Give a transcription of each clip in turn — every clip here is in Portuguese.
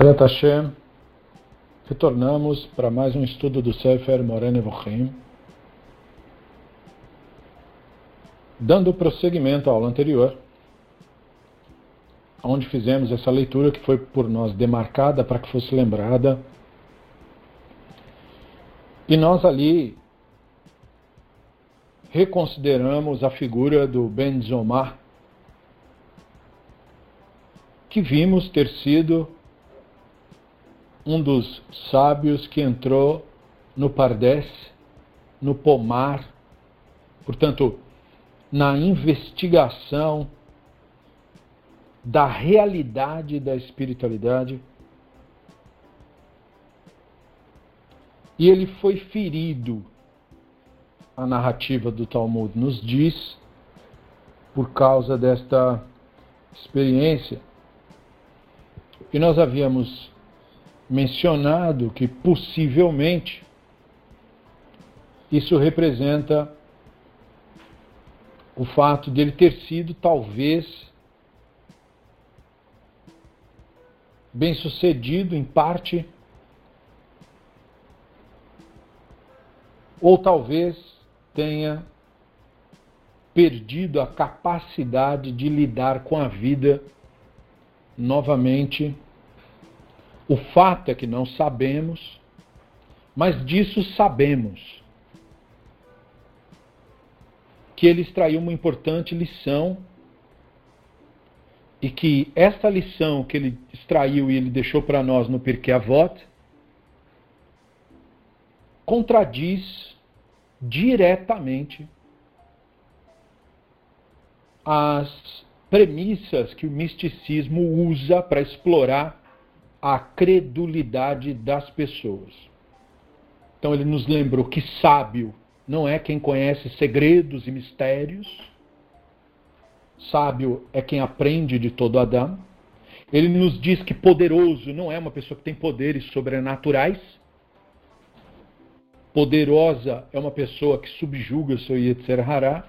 Besrat Hashem, retornamos para mais um estudo do Sefer Moren Evochim, dando prosseguimento à aula anterior, onde fizemos essa leitura que foi por nós demarcada para que fosse lembrada. E nós ali reconsideramos a figura do Ben Zomar, que vimos ter sido um dos sábios que entrou no Pardes, no pomar, portanto, na investigação da realidade da espiritualidade. E ele foi ferido, a narrativa do Talmud nos diz, por causa desta experiência. E nós havíamos mencionado que possivelmente isso representa o fato de ele ter sido talvez bem sucedido em parte ou talvez tenha perdido a capacidade de lidar com a vida novamente o fato é que não sabemos, mas disso sabemos que ele extraiu uma importante lição e que esta lição que ele extraiu e ele deixou para nós no Pirkei Avot contradiz diretamente as premissas que o misticismo usa para explorar a credulidade das pessoas. Então ele nos lembrou que sábio não é quem conhece segredos e mistérios. Sábio é quem aprende de todo Adão. Ele nos diz que poderoso não é uma pessoa que tem poderes sobrenaturais. Poderosa é uma pessoa que subjuga o seu Yetzer Hará.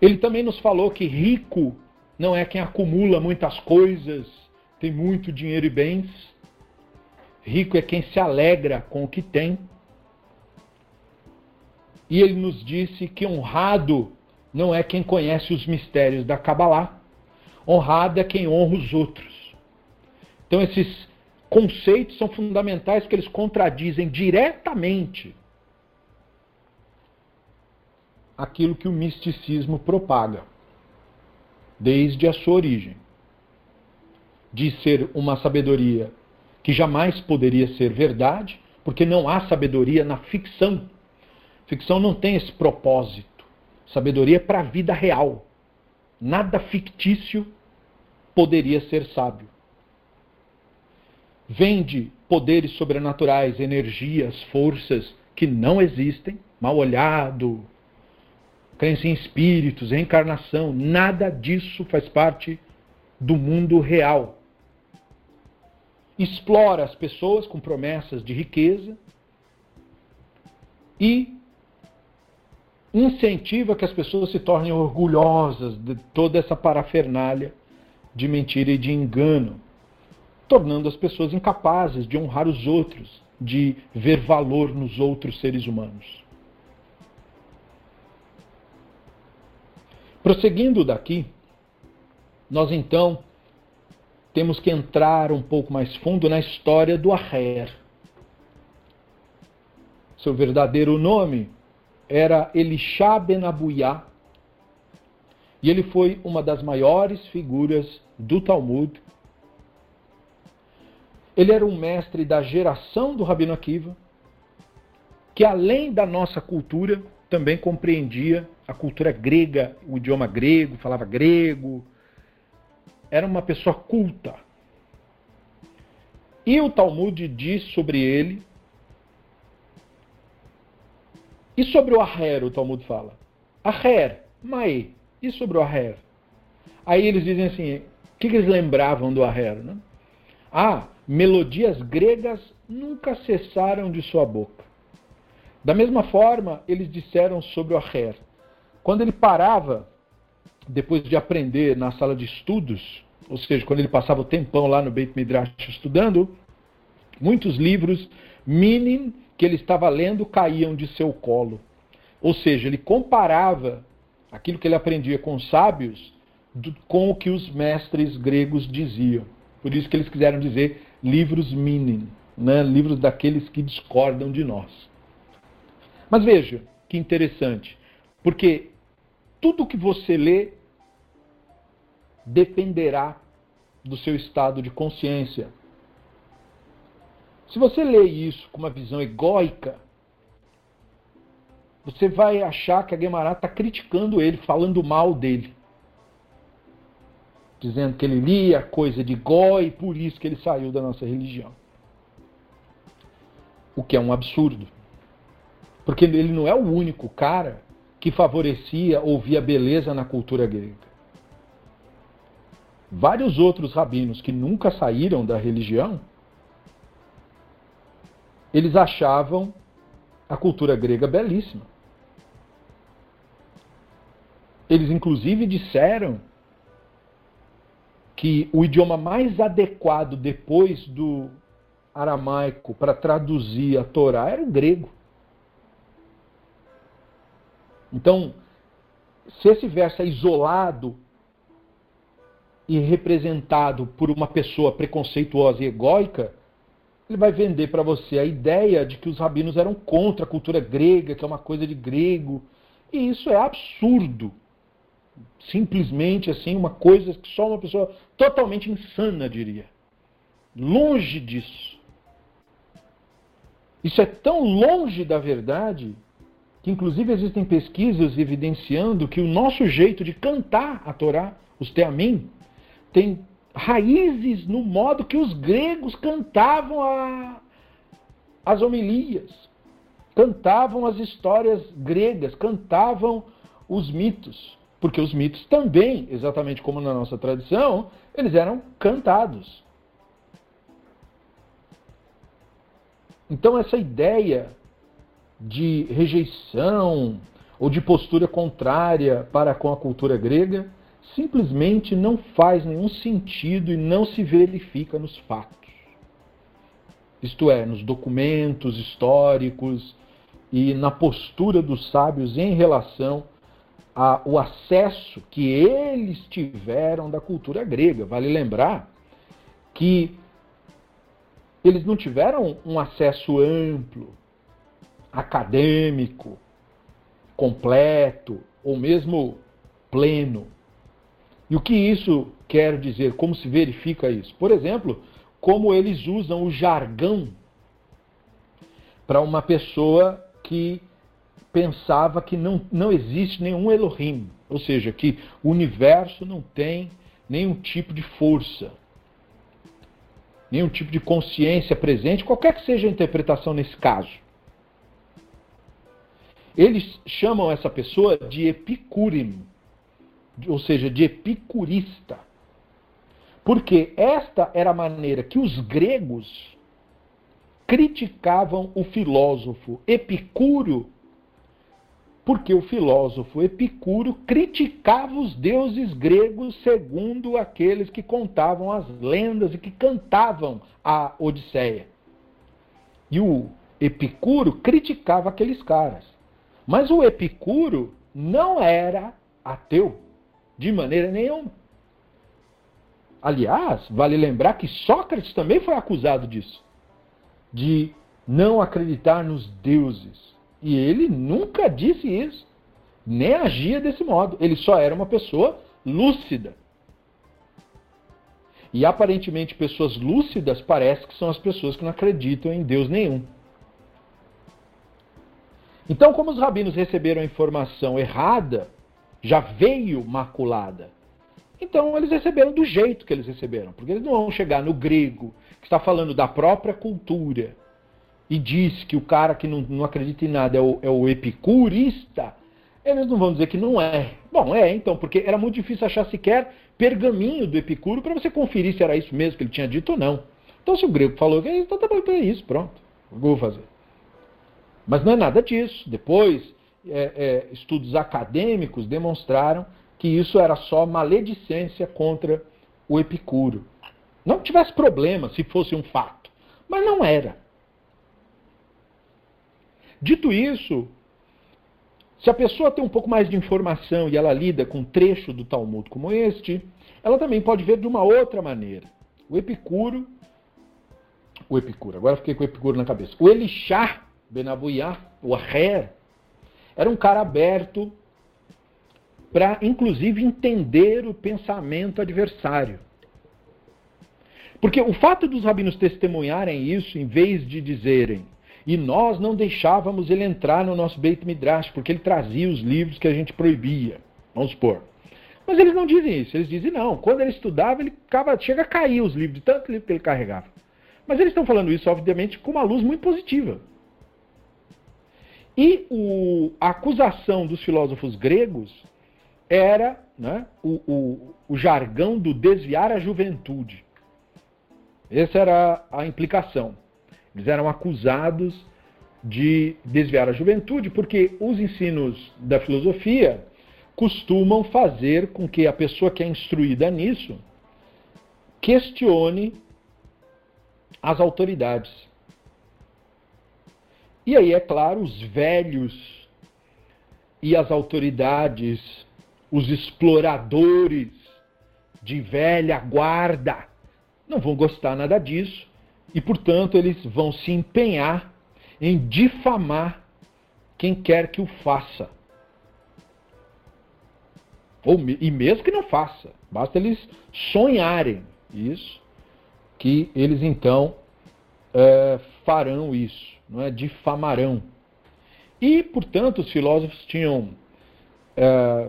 Ele também nos falou que rico não é quem acumula muitas coisas tem muito dinheiro e bens. Rico é quem se alegra com o que tem. E ele nos disse que honrado não é quem conhece os mistérios da Kabbalah. Honrado é quem honra os outros. Então esses conceitos são fundamentais porque eles contradizem diretamente aquilo que o misticismo propaga, desde a sua origem de ser uma sabedoria que jamais poderia ser verdade, porque não há sabedoria na ficção. Ficção não tem esse propósito. Sabedoria é para a vida real. Nada fictício poderia ser sábio. Vende poderes sobrenaturais, energias, forças que não existem, mal olhado, crença em espíritos, reencarnação, nada disso faz parte do mundo real explora as pessoas com promessas de riqueza e incentiva que as pessoas se tornem orgulhosas de toda essa parafernália de mentira e de engano, tornando as pessoas incapazes de honrar os outros, de ver valor nos outros seres humanos. Prosseguindo daqui, nós então temos que entrar um pouco mais fundo na história do Aher. Seu verdadeiro nome era Elisha ben Abuyá, e ele foi uma das maiores figuras do Talmud. Ele era um mestre da geração do Rabino Akiva, que além da nossa cultura, também compreendia a cultura grega, o idioma grego, falava grego, era uma pessoa culta. E o Talmud diz sobre ele. E sobre o Aher, o Talmud fala. Aher, Mai. E sobre o Aher? Aí eles dizem assim: o que, eles lembravam do Aher? Né? Ah, melodias gregas nunca cessaram de sua boca. Da mesma forma, eles disseram sobre o Aher. Quando ele parava depois de aprender na sala de estudos, ou seja, quando ele passava o tempão lá no Beit Midrash estudando, muitos livros minim que ele estava lendo caíam de seu colo. Ou seja, ele comparava aquilo que ele aprendia com os sábios do, com o que os mestres gregos diziam. Por isso que eles quiseram dizer livros minim, né? livros daqueles que discordam de nós. Mas veja que interessante, porque tudo que você lê dependerá do seu estado de consciência. Se você lê isso com uma visão egóica, você vai achar que a Guemará está criticando ele, falando mal dele. Dizendo que ele lia coisa de goi e por isso que ele saiu da nossa religião. O que é um absurdo. Porque ele não é o único cara que favorecia ou via beleza na cultura grega. Vários outros rabinos que nunca saíram da religião, eles achavam a cultura grega belíssima. Eles, inclusive, disseram que o idioma mais adequado depois do aramaico para traduzir a Torá era o grego. Então, se esse verso é isolado e representado por uma pessoa preconceituosa e egóica, ele vai vender para você a ideia de que os rabinos eram contra a cultura grega, que é uma coisa de grego. E isso é absurdo simplesmente assim, uma coisa que só uma pessoa totalmente insana diria. Longe disso. Isso é tão longe da verdade que, inclusive, existem pesquisas evidenciando que o nosso jeito de cantar a Torá, os Teamim, tem raízes no modo que os gregos cantavam a, as homilias, cantavam as histórias gregas, cantavam os mitos. Porque os mitos também, exatamente como na nossa tradição, eles eram cantados. Então, essa ideia de rejeição ou de postura contrária para com a cultura grega simplesmente não faz nenhum sentido e não se verifica nos fatos. Isto é, nos documentos históricos e na postura dos sábios em relação a, o acesso que eles tiveram da cultura grega. Vale lembrar que eles não tiveram um acesso amplo, acadêmico, completo ou mesmo pleno. E o que isso quer dizer? Como se verifica isso? Por exemplo, como eles usam o jargão para uma pessoa que pensava que não, não existe nenhum Elohim, ou seja, que o universo não tem nenhum tipo de força, nenhum tipo de consciência presente, qualquer que seja a interpretação nesse caso. Eles chamam essa pessoa de epicurim, ou seja, de epicurista. Porque esta era a maneira que os gregos criticavam o filósofo Epicúrio porque o filósofo Epicuro criticava os deuses gregos segundo aqueles que contavam as lendas e que cantavam a Odisseia. E o Epicuro criticava aqueles caras. Mas o Epicuro não era ateu, de maneira nenhuma. Aliás, vale lembrar que Sócrates também foi acusado disso, de não acreditar nos deuses. E ele nunca disse isso, nem agia desse modo. Ele só era uma pessoa lúcida. E aparentemente pessoas lúcidas parece que são as pessoas que não acreditam em Deus nenhum. Então, como os rabinos receberam a informação errada, já veio maculada. Então, eles receberam do jeito que eles receberam, porque eles não vão chegar no grego, que está falando da própria cultura, e diz que o cara que não, não acredita em nada é o, é o epicurista, eles não vão dizer que não é. Bom, é então, porque era muito difícil achar sequer pergaminho do Epicuro para você conferir se era isso mesmo que ele tinha dito ou não. Então, se o grego falou que é então tá bom, então é isso, pronto. Vou fazer? Mas não é nada disso. Depois, é, é, estudos acadêmicos demonstraram que isso era só maledicência contra o Epicuro. Não tivesse problema se fosse um fato, mas não era. Dito isso, se a pessoa tem um pouco mais de informação e ela lida com um trecho do Talmud como este, ela também pode ver de uma outra maneira. O Epicuro, o Epicuro, agora fiquei com o Epicuro na cabeça. O Elixá Benabuyá, o Aher, era um cara aberto para, inclusive, entender o pensamento adversário. Porque o fato dos rabinos testemunharem isso, em vez de dizerem, e nós não deixávamos ele entrar no nosso Beit Midrash, porque ele trazia os livros que a gente proibia, vamos supor. Mas eles não dizem isso, eles dizem não. Quando ele estudava, ele ficava, chega a cair os livros, de tanto livro que ele carregava. Mas eles estão falando isso, obviamente, com uma luz muito positiva. E o, a acusação dos filósofos gregos era né, o, o, o jargão do desviar a juventude. Essa era a implicação. Eles eram acusados de desviar a juventude, porque os ensinos da filosofia costumam fazer com que a pessoa que é instruída nisso questione as autoridades. E aí, é claro, os velhos e as autoridades, os exploradores de velha guarda, não vão gostar nada disso e, portanto, eles vão se empenhar em difamar quem quer que o faça. Ou, e mesmo que não faça, basta eles sonharem isso, que eles então é, farão isso, não é? difamarão. E, portanto, os filósofos tinham é,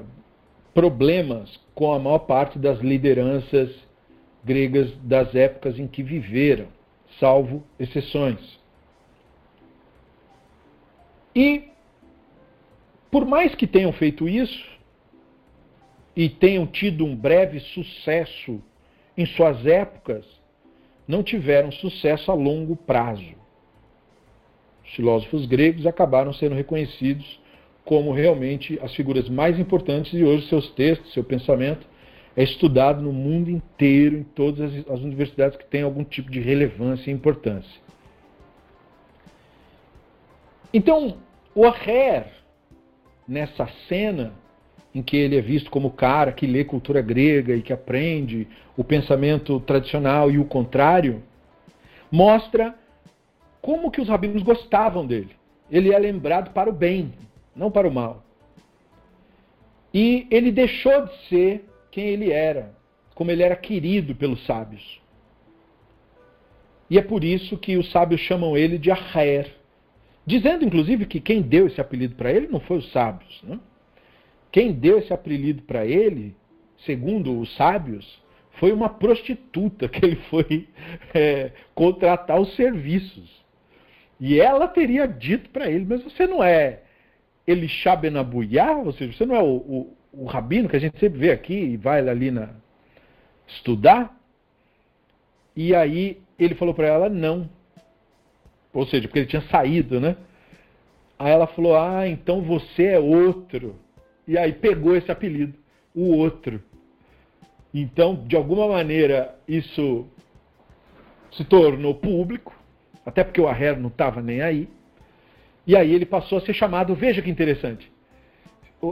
problemas com a maior parte das lideranças gregas das épocas em que viveram salvo exceções. E, por mais que tenham feito isso, e tenham tido um breve sucesso em suas épocas, não tiveram sucesso a longo prazo. Os filósofos gregos acabaram sendo reconhecidos como realmente as figuras mais importantes e hoje seus textos, seu pensamento é estudado no mundo inteiro, em todas as, as universidades que têm algum tipo de relevância e importância. Então, o Aher, nessa cena em que ele é visto como o cara que lê cultura grega e que aprende o pensamento tradicional e o contrário, mostra como que os rabinos gostavam dele. Ele é lembrado para o bem, não para o mal. E ele deixou de ser quem ele era, como ele era querido pelos sábios. E é por isso que os sábios chamam ele de Aher, dizendo inclusive que quem deu esse apelido para ele não foi os sábios. Né? Quem deu esse apelido para ele, segundo os sábios, foi uma prostituta que ele foi é, contratar os serviços. E ela teria dito para ele, mas você não é Elisha Benabuyá, ou seja, você não é o, o, o rabino que a gente sempre vê aqui e vai ali na estudar. E aí ele falou para ela não. Ou seja, porque ele tinha saído, né? Aí ela falou: "Ah, então você é outro". E aí pegou esse apelido, o outro. Então, de alguma maneira, isso se tornou público, até porque o Aher não estava nem aí. E aí ele passou a ser chamado, veja que interessante,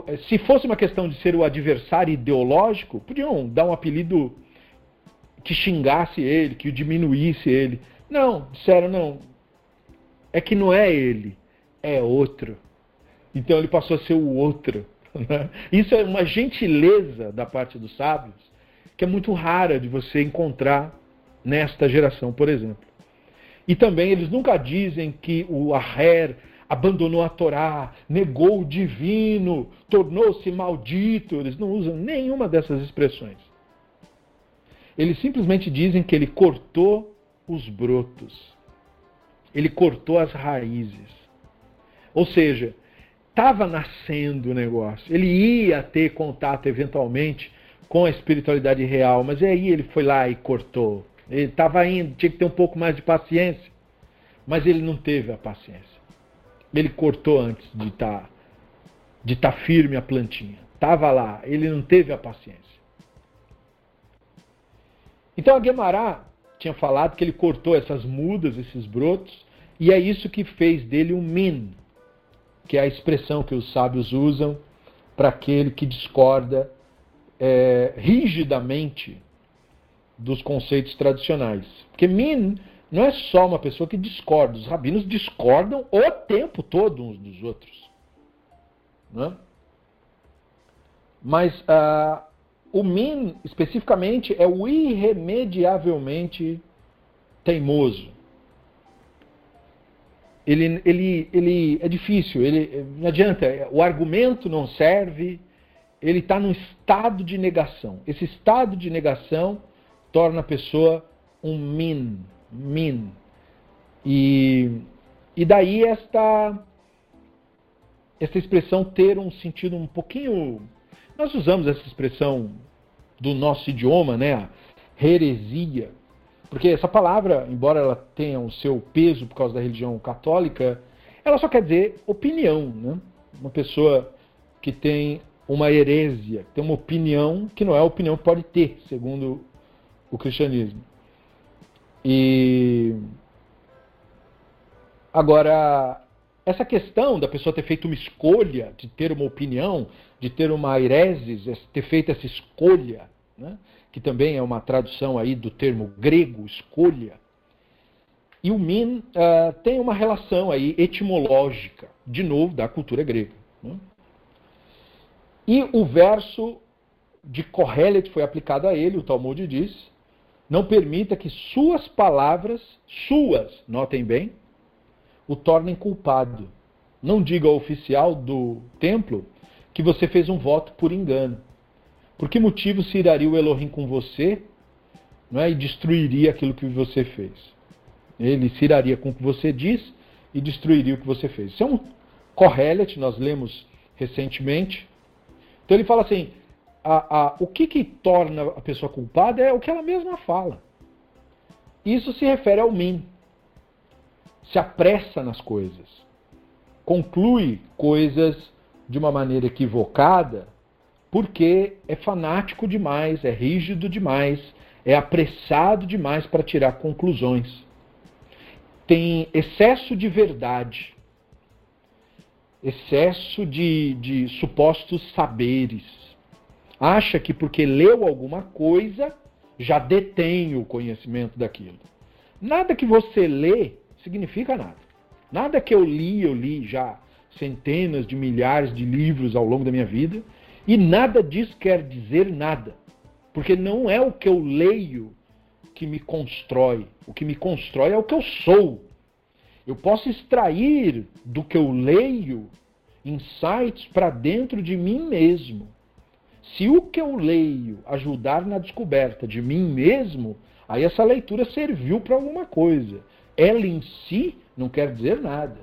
eh, se fosse uma questão de ser o adversário ideológico, podiam dar um apelido que xingasse ele, que diminuísse ele. Não, disseram, não. É que não é ele, é outro. Então ele passou a ser o outro. Né? Isso é uma gentileza da parte dos sábios que é muito rara de você encontrar nesta geração, por exemplo. E também eles nunca dizem que o Aher abandonou a Torá, negou o divino, tornou-se maldito. Eles não usam nenhuma dessas expressões. Eles simplesmente dizem que ele cortou os brotos. Ele cortou as raízes. Ou seja, estava nascendo o negócio. Ele ia ter contato eventualmente com a espiritualidade real, mas aí ele foi lá e cortou. Ele estava indo, tinha que ter um pouco mais de paciência, mas ele não teve a paciência. Ele cortou antes de estar tá, de tá firme a plantinha. Estava lá, ele não teve a paciência. Então a Guemará tinha falado que ele cortou essas mudas, esses brotos, e é isso que fez dele um min, que é a expressão que os sábios usam para aquele que discorda é, rigidamente dos conceitos tradicionais. Porque min não é só uma pessoa que discorda, os rabinos discordam o tempo todo uns dos outros. Né? Mas uh, o min, especificamente, é o irremediavelmente teimoso. Ele, ele, ele é difícil, ele, não adianta, o argumento não serve, ele está num estado de negação. Esse estado de negação torna a pessoa um min, min. E, e daí esta, esta expressão ter um sentido um pouquinho. Nós usamos essa expressão do nosso idioma, né? Heresia. Porque essa palavra, embora ela tenha o seu peso por causa da religião católica, ela só quer dizer opinião, né? Uma pessoa que tem uma heresia, tem uma opinião que não é a opinião que pode ter, segundo o cristianismo. E agora essa questão da pessoa ter feito uma escolha, de ter uma opinião, de ter uma heresis, ter feito essa escolha, né? que também é uma tradução aí do termo grego, escolha. E o min uh, tem uma relação aí etimológica, de novo, da cultura grega. Né? E o verso de Kohelet foi aplicado a ele, o Talmud diz, não permita que suas palavras, suas, notem bem, o tornem culpado. Não diga ao oficial do templo que você fez um voto por engano. Por que motivo se iraria o Elohim com você não é, e destruiria aquilo que você fez? Ele se iraria com o que você diz e destruiria o que você fez. Isso é um Kohelet, nós lemos recentemente. Então ele fala assim: a, a, o que, que torna a pessoa culpada é o que ela mesma fala. Isso se refere ao mim. Se apressa nas coisas. Conclui coisas de uma maneira equivocada porque é fanático demais, é rígido demais, é apressado demais para tirar conclusões. Tem excesso de verdade, excesso de, de supostos saberes acha que porque leu alguma coisa já detém o conhecimento daquilo. Nada que você lê significa nada. Nada que eu li, eu li já centenas de milhares de livros ao longo da minha vida, e nada disso quer dizer nada. Porque não é o que eu leio que me constrói. O que me constrói é o que eu sou. Eu posso extrair do que eu leio insights para dentro de mim mesmo. Se o que eu leio ajudar na descoberta de mim mesmo, aí essa leitura serviu para alguma coisa. Ela em si não quer dizer nada.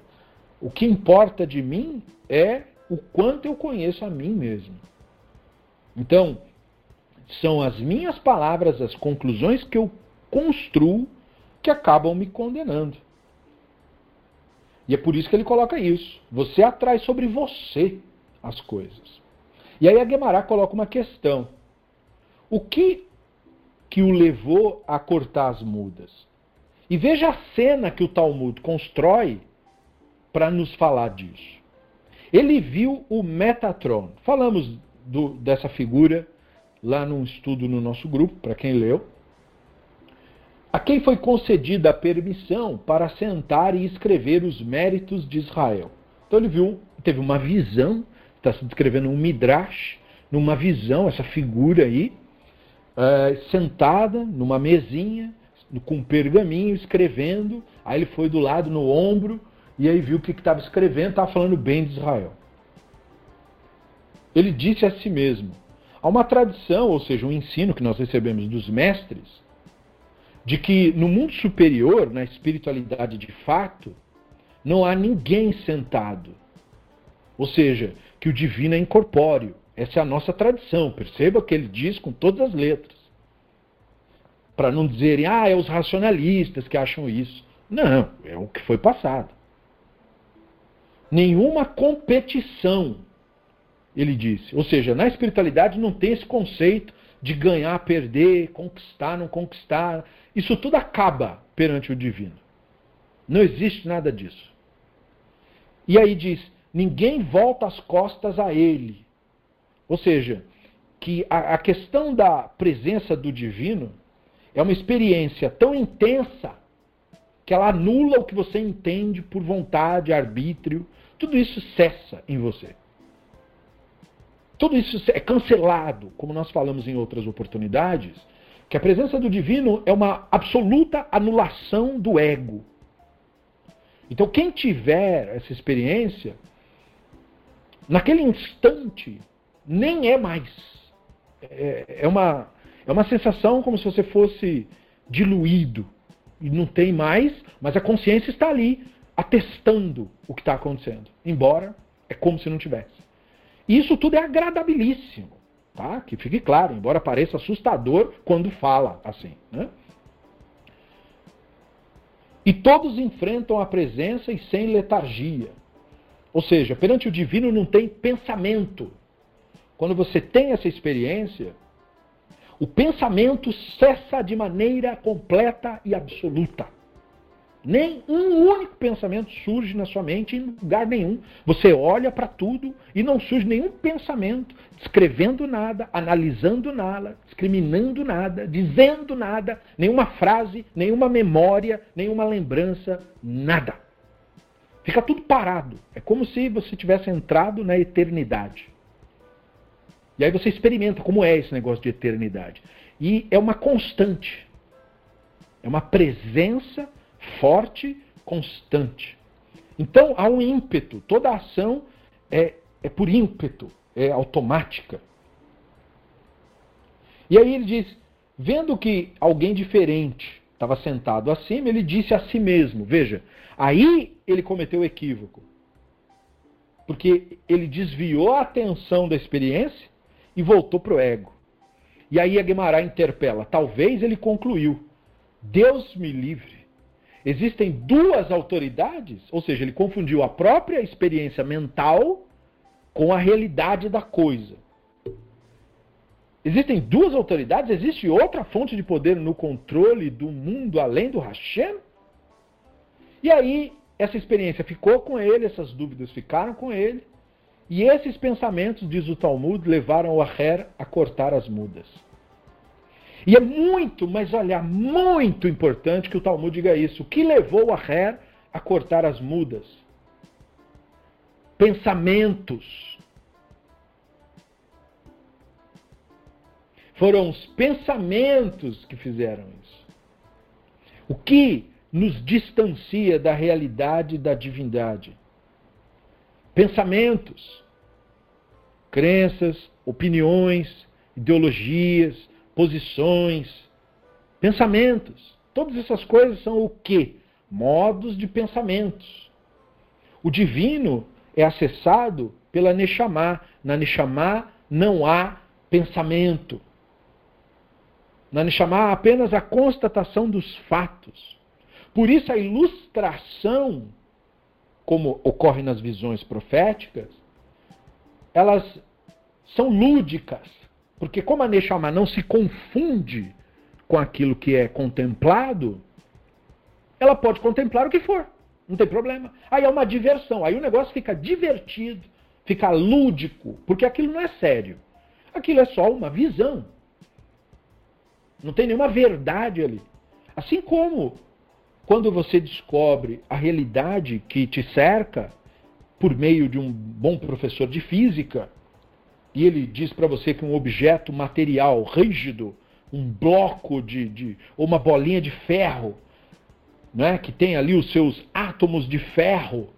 O que importa de mim é o quanto eu conheço a mim mesmo. Então, são as minhas palavras, as conclusões que eu construo que acabam me condenando. E é por isso que ele coloca isso. Você atrai sobre você as coisas. E aí a Guemará coloca uma questão. O que que o levou a cortar as mudas? E veja a cena que o Talmud constrói para nos falar disso. Ele viu o Metatron. Falamos do, dessa figura lá num estudo no nosso grupo, para quem leu. A quem foi concedida a permissão para sentar e escrever os méritos de Israel. Então ele viu, teve uma visão está se descrevendo um midrash, numa visão, essa figura aí, é, sentada numa mesinha, com um pergaminho, escrevendo. Aí ele foi do lado, no ombro, e aí viu o que estava escrevendo, estava falando bem de Israel. Ele disse a si mesmo: há uma tradição, ou seja, um ensino que nós recebemos dos mestres, de que no mundo superior, na espiritualidade de fato, não há ninguém sentado. Ou seja, que o divino é incorpóreo. Essa é a nossa tradição. Perceba que ele diz com todas as letras. Para não dizerem, ah, é os racionalistas que acham isso. Não, é o que foi passado. Nenhuma competição, ele disse. Ou seja, na espiritualidade não tem esse conceito de ganhar, perder, conquistar, não conquistar. Isso tudo acaba perante o divino. Não existe nada disso. E aí diz: ninguém volta as costas a ele. Ou seja, que a, a questão da presença do divino é uma experiência tão intensa que ela anula o que você entende por vontade, arbítrio. Tudo isso cessa em você. Tudo isso é cancelado, como nós falamos em outras oportunidades, que a presença do divino é uma absoluta anulação do ego. Então, quem tiver essa experiência, naquele instante, nem é mais. É, é, uma, é uma sensação como se você fosse diluído. E não tem mais, mas a consciência está ali, atestando o que está acontecendo. Embora é como se não tivesse. E isso tudo é agradabilíssimo. Tá? Que fique claro, embora pareça assustador quando fala assim. Né? E todos enfrentam a presença e sem letargia. Ou seja, perante o divino não tem pensamento. Quando você tem essa experiência, o pensamento cessa de maneira completa e absoluta. Nem um único pensamento surge na sua mente em lugar nenhum. Você olha para tudo e não surge nenhum pensamento descrevendo nada, analisando nada, discriminando nada, dizendo nada, nenhuma frase, nenhuma memória, nenhuma lembrança, nada. Fica tudo parado. É como se você tivesse entrado na eternidade. E aí você experimenta como é esse negócio de eternidade. E é uma constante. É uma presença forte, constante. Então há um ímpeto, toda ação é, é por ímpeto, é automática. E aí ele diz: vendo que alguém diferente estava sentado acima, ele disse a si mesmo: Veja, aí ele cometeu o equívoco. Porque ele desviou a atenção da experiência e voltou para o ego. E aí a Guimarães interpela: talvez ele concluiu: Deus me livre Existem duas autoridades, ou seja, ele confundiu a própria experiência mental com a realidade da coisa. Existem duas autoridades? Existe outra fonte de poder no controle do mundo além do Hashem? E aí, essa experiência ficou com ele, essas dúvidas ficaram com ele, e esses pensamentos, diz o Talmud, levaram o Aher a cortar as mudas. E é muito, mas olha, muito importante que o Talmud diga isso. O que levou a Her a cortar as mudas? Pensamentos. Foram os pensamentos que fizeram isso. O que nos distancia da realidade da divindade? Pensamentos, crenças, opiniões, ideologias, posições, pensamentos. Todas essas coisas são o quê? Modos de pensamentos. O divino é acessado pela Neshama. Na Neshama não há pensamento. Na Neshama apenas a constatação dos fatos. Por isso a ilustração, como ocorre nas visões proféticas, elas são lúdicas. Porque como a Neshama não se confunde com aquilo que é contemplado, ela pode contemplar o que for. Não tem problema. Aí é uma diversão. Aí o negócio fica divertido, fica lúdico, porque aquilo não é sério. Aquilo é só uma visão. Não tem nenhuma verdade ali. Assim como quando você descobre a realidade que te cerca por meio de um bom professor de física, e ele diz para você que um objeto material rígido, um bloco de, de ou uma bolinha de ferro, né, que tem ali os seus átomos de ferro,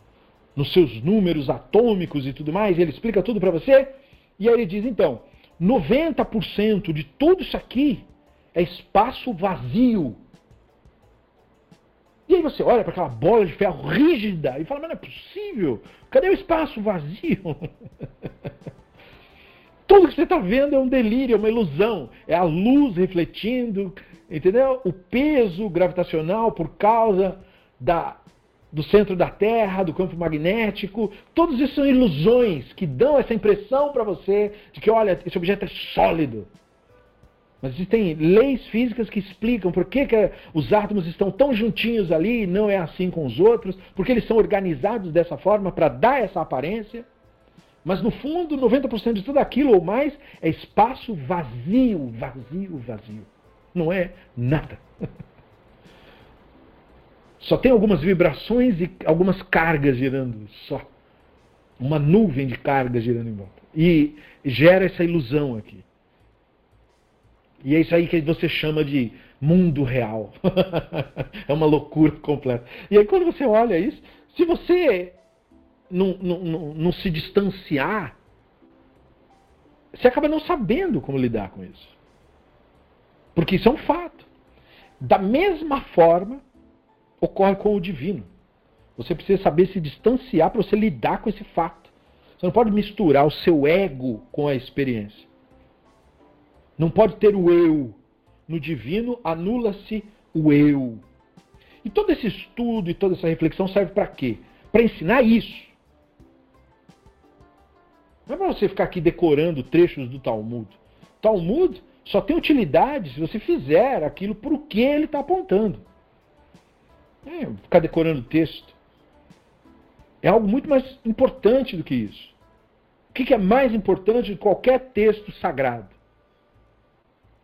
nos seus números atômicos e tudo mais, ele explica tudo para você, e aí ele diz, então, 90% de tudo isso aqui é espaço vazio. E aí você olha para aquela bola de ferro rígida e fala, mas não é possível, cadê o espaço vazio? Tudo que você está vendo é um delírio, é uma ilusão. É a luz refletindo, entendeu? O peso gravitacional por causa da, do centro da Terra, do campo magnético. Todos isso são ilusões que dão essa impressão para você de que, olha, esse objeto é sólido. Mas existem leis físicas que explicam por que, que os átomos estão tão juntinhos ali e não é assim com os outros, porque eles são organizados dessa forma para dar essa aparência. Mas no fundo, 90% de tudo aquilo ou mais é espaço vazio, vazio, vazio. Não é nada. Só tem algumas vibrações e algumas cargas girando, só. Uma nuvem de cargas girando em volta. E gera essa ilusão aqui. E é isso aí que você chama de mundo real. é uma loucura completa. E aí quando você olha isso, se você não, não, não, não se distanciar, você acaba não sabendo como lidar com isso. Porque isso é um fato. Da mesma forma, ocorre com o divino. Você precisa saber se distanciar para você lidar com esse fato. Você não pode misturar o seu ego com a experiência. Não pode ter o eu. No divino anula-se o eu. E todo esse estudo e toda essa reflexão serve para quê? Para ensinar isso. Não é para você ficar aqui decorando trechos do Talmud. Talmud só tem utilidade se você fizer aquilo para o que ele está apontando. É, ficar decorando texto. É algo muito mais importante do que isso. O que é mais importante de qualquer texto sagrado?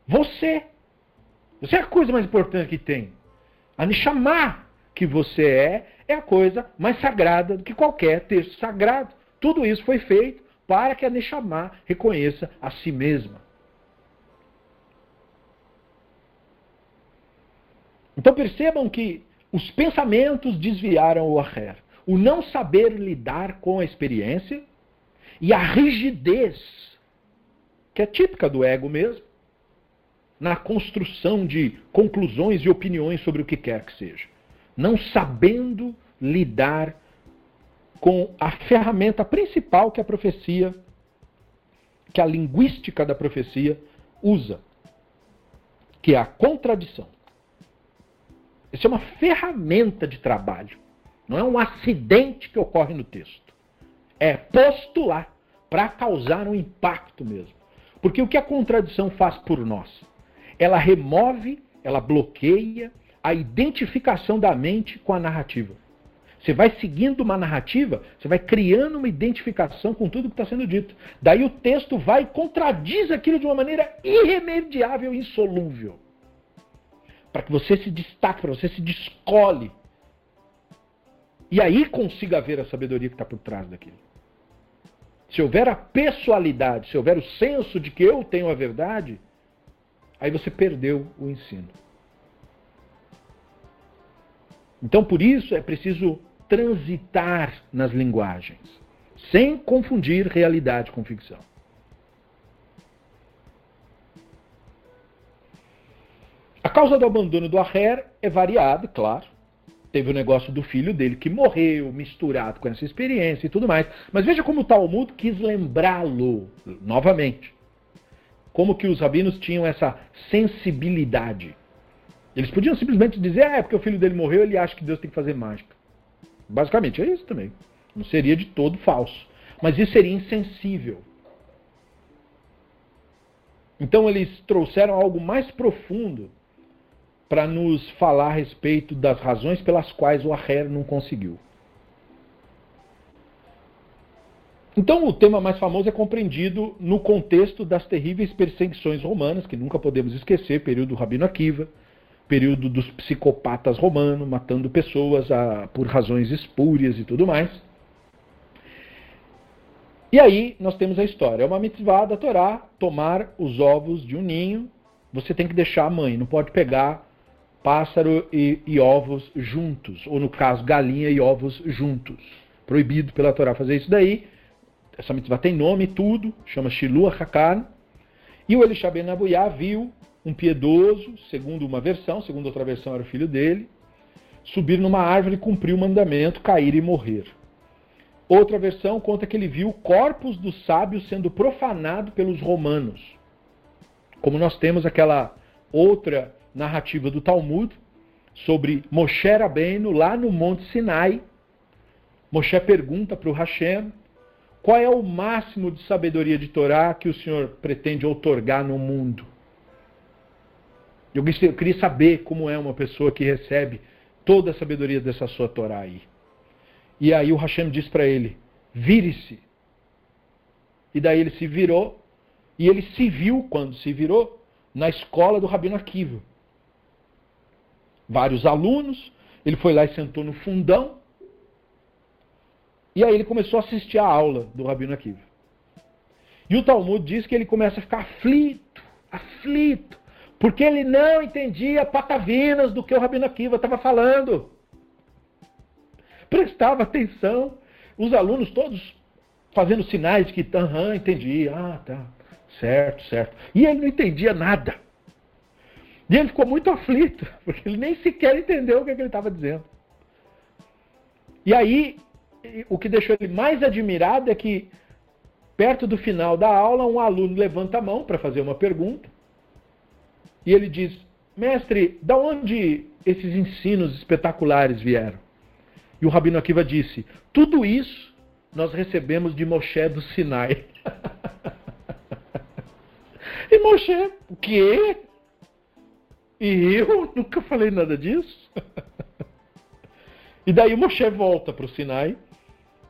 Você. Você é a coisa mais importante que tem. A Nishamah que você é, é a coisa mais sagrada do que qualquer texto sagrado. Tudo isso foi feito para que a Nishamah reconheça a si mesma. Então percebam que os pensamentos desviaram o Aher. O não saber lidar com a experiência e a rigidez, que é típica do ego mesmo, na construção de conclusões e opiniões sobre o que quer que seja. Não sabendo lidar com a ferramenta principal que a profecia, que a linguística da profecia usa, que é a contradição. Isso é uma ferramenta de trabalho. Não é um acidente que ocorre no texto. É postular para causar um impacto mesmo. Porque o que a contradição faz por nós? Ela remove, ela bloqueia a identificação da mente com a narrativa. Você vai seguindo uma narrativa, você vai criando uma identificação com tudo que está sendo dito. Daí o texto vai e contradiz aquilo de uma maneira irremediável insolúvel para que você se destaque, para você se descole. E aí consiga ver a sabedoria que está por trás daquilo. Se houver a pessoalidade, se houver o senso de que eu tenho a verdade, aí você perdeu o ensino. Então, por isso, é preciso transitar nas linguagens, sem confundir realidade com ficção. A causa do abandono do Aher é variada, claro. Teve o negócio do filho dele que morreu, misturado com essa experiência e tudo mais. Mas veja como o Talmud quis lembrá-lo novamente. Como que os rabinos tinham essa sensibilidade. Eles podiam simplesmente dizer, ah, é porque o filho dele morreu, ele acha que Deus tem que fazer mágica. Basicamente é isso também. Não seria de todo falso. Mas isso seria insensível. Então eles trouxeram algo mais profundo para nos falar a respeito das razões pelas quais o Aher não conseguiu. Então, o tema mais famoso é compreendido no contexto das terríveis perseguições romanas, que nunca podemos esquecer período do Rabino Akiva, período dos psicopatas romanos, matando pessoas a, por razões espúrias e tudo mais. E aí nós temos a história. É uma mitzvah da Torá tomar os ovos de um ninho. Você tem que deixar a mãe, não pode pegar pássaro e, e, ovos juntos, ou no caso, galinha e ovos juntos. Proibido pela Torá fazer isso daí. Essa mitzvah tem nome e tudo, chama Shilua Hakan. E o Elisha Ben Abuyá viu um piedoso, segundo uma versão, segundo outra versão era o filho dele, subir numa árvore cumprir o mandamento, cair e morrer. Outra versão conta que ele viu corpos dos sábios sendo profanado pelos romanos. Como nós temos aquela outra narrativa do Talmud sobre Moshe Rabbeinu lá no Monte Sinai. Moshe pergunta para o Hashem qual é o máximo de sabedoria de Torá que o Senhor pretende outorgar no mundo. Eu queria saber como é uma pessoa que recebe toda a sabedoria dessa sua Torá aí. E aí o Hashem diz para ele: vire-se. E daí ele se virou, e ele se viu, quando se virou, na escola do Rabino Akiva. Vários alunos, ele foi lá e sentou no fundão, e aí ele começou a assistir a aula do Rabino Akiva. E o Talmud diz que ele começa a ficar aflito, aflito, porque ele não entendia patavinas do que o Rabino Akiva estava falando. Prestava atenção, os alunos todos fazendo sinais de que, aham, entendi, ah, tá, certo, certo. E ele não entendia nada. E ele ficou muito aflito, porque ele nem sequer entendeu o que, é que ele estava dizendo. E aí o que deixou ele mais admirado é que, perto do final da aula, um aluno levanta a mão para fazer uma pergunta. E ele diz: Mestre, da onde esses ensinos espetaculares vieram? E o Rabino Akiva disse: Tudo isso nós recebemos de Moshe do Sinai. e Moshe, o quê? E eu nunca falei nada disso. e daí Moshe volta para o Sinai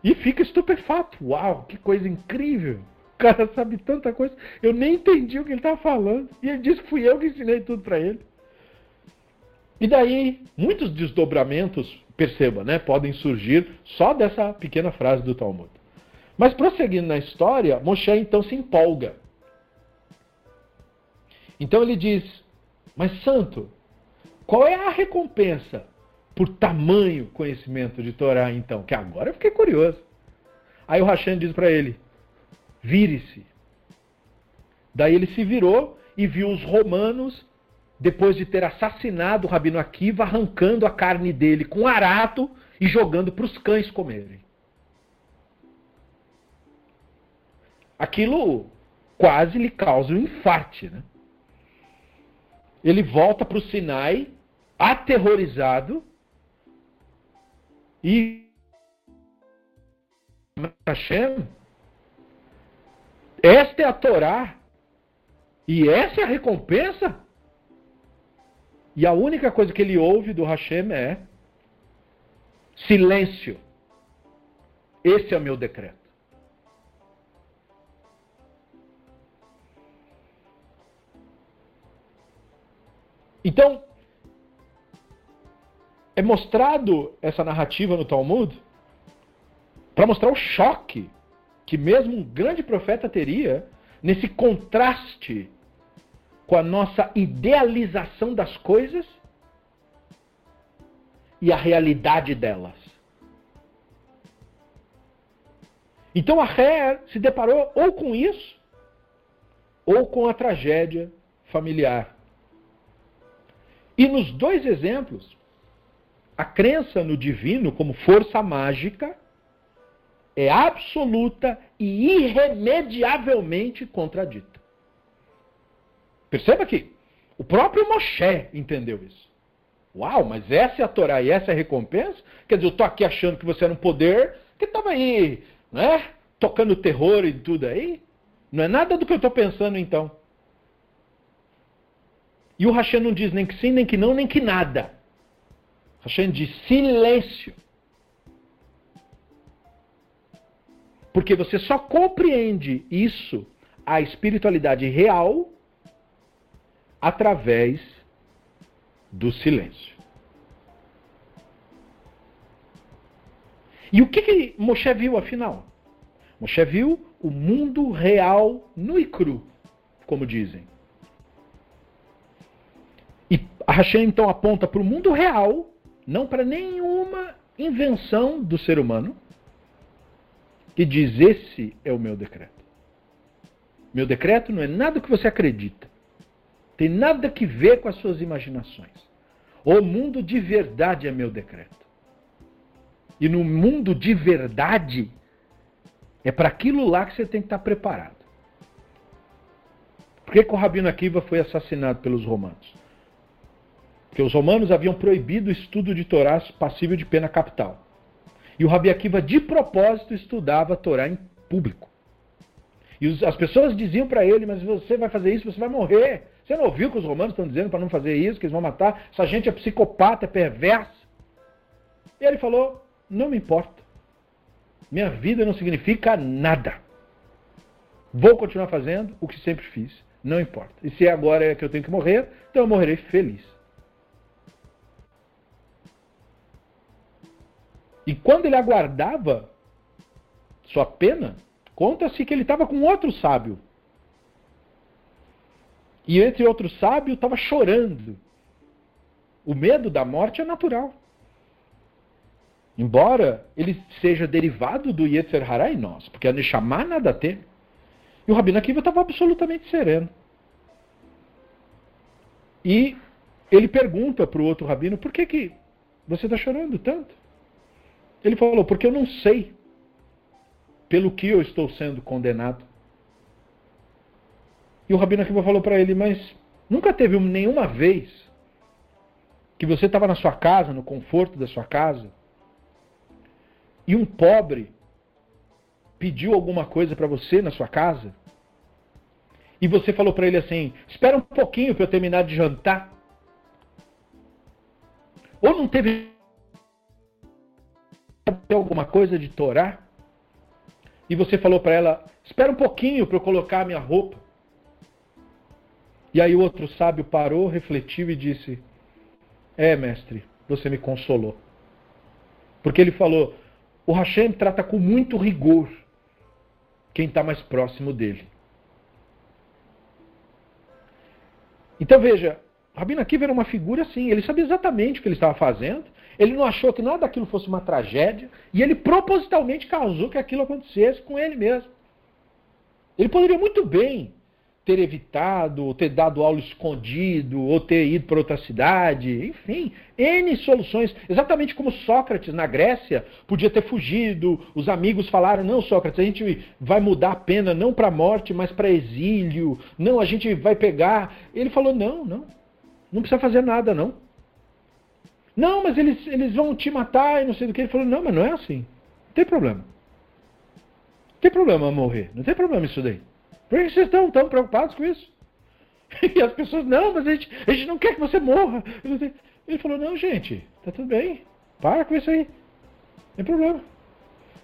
e fica estupefato. Uau, que coisa incrível! O cara sabe tanta coisa. Eu nem entendi o que ele estava falando. E ele disse que fui eu que ensinei tudo para ele. E daí, muitos desdobramentos, perceba, né, podem surgir só dessa pequena frase do Talmud. Mas prosseguindo na história, Moshe então se empolga. Então ele diz: Mas santo, qual é a recompensa por tamanho conhecimento de Torá, então, que agora eu fiquei curioso. Aí o Hashem diz para ele: vire-se. Daí ele se virou e viu os romanos, depois de ter assassinado o Rabino Akiva, arrancando a carne dele com arato e jogando para os cães comerem. Aquilo quase lhe causa um infarte. Né? Ele volta para o Sinai, aterrorizado, e Hashem, esta é a Torá. E essa é a recompensa. E a única coisa que ele ouve do Hashem é silêncio. Esse é o meu decreto. Então, é mostrado essa narrativa no Talmud para mostrar o choque que mesmo um grande profeta teria nesse contraste com a nossa idealização das coisas e a realidade delas. Então a Ré se deparou ou com isso, ou com a tragédia familiar. E nos dois exemplos, a crença no divino como força mágica é absoluta e irremediavelmente contradita. Perceba que o próprio Moshe entendeu isso. Uau, mas essa é a Torá e essa é a recompensa? Quer dizer, eu estou aqui achando que você era um poder que estava aí, né? Tocando terror e tudo aí. Não é nada do que eu estou pensando então. E o Hashem não diz nem que sim, nem que não, nem que nada. Hashem de silêncio. Porque você só compreende isso, a espiritualidade real, através do silêncio. E o que, que Moshe viu afinal? Moshe viu o mundo real nu e cru, como dizem. E Hashem então aponta para o mundo real não para nenhuma invenção do ser humano, que diz: Esse é o meu decreto. Meu decreto não é nada que você acredita, tem nada que ver com as suas imaginações. O mundo de verdade é meu decreto. E no mundo de verdade, é para aquilo lá que você tem que estar preparado. Por que, que o Rabino Akiva foi assassinado pelos romanos? Porque os romanos haviam proibido o estudo de Torá passível de pena capital. E o Rabi Akiva, de propósito, estudava Torá em público. E as pessoas diziam para ele: Mas você vai fazer isso, você vai morrer. Você não ouviu que os romanos estão dizendo para não fazer isso, que eles vão matar? Essa gente é psicopata, é perversa. E ele falou: Não me importa. Minha vida não significa nada. Vou continuar fazendo o que sempre fiz. Não importa. E se agora é que eu tenho que morrer, então eu morrerei feliz. E quando ele aguardava sua pena, conta-se que ele estava com outro sábio. E entre outro sábio estava chorando. O medo da morte é natural. Embora ele seja derivado do Yetzer Hará em nós, porque a Neshama nada tem. E o Rabino Akiva estava absolutamente sereno. E ele pergunta para o outro rabino, por que, que você está chorando tanto? Ele falou, porque eu não sei pelo que eu estou sendo condenado. E o Rabino Akiva falou para ele, mas nunca teve nenhuma vez que você estava na sua casa, no conforto da sua casa, e um pobre pediu alguma coisa para você na sua casa, e você falou para ele assim: espera um pouquinho para eu terminar de jantar. Ou não teve alguma coisa de Torá? E você falou para ela: espera um pouquinho para eu colocar a minha roupa. E aí o outro sábio parou, refletiu e disse: É, mestre, você me consolou. Porque ele falou: o Hashem trata com muito rigor quem está mais próximo dele. Então veja, Rabino Akiva era uma figura assim, ele sabia exatamente o que ele estava fazendo, ele não achou que nada daquilo fosse uma tragédia, e ele propositalmente causou que aquilo acontecesse com ele mesmo. Ele poderia muito bem ter evitado, ou ter dado aula escondido, ou ter ido para outra cidade, enfim, N soluções. Exatamente como Sócrates na Grécia podia ter fugido, os amigos falaram: não, Sócrates, a gente vai mudar a pena não para morte, mas para exílio, não, a gente vai pegar. Ele falou: não, não, não precisa fazer nada, não. Não, mas eles, eles vão te matar e não sei do que. Ele falou: não, mas não é assim, não tem problema. Não tem problema morrer, não tem problema isso daí. Por que vocês estão tão preocupados com isso? E as pessoas, não, mas a gente, a gente não quer que você morra. Ele falou, não, gente, tá tudo bem. Para com isso aí. Não tem problema.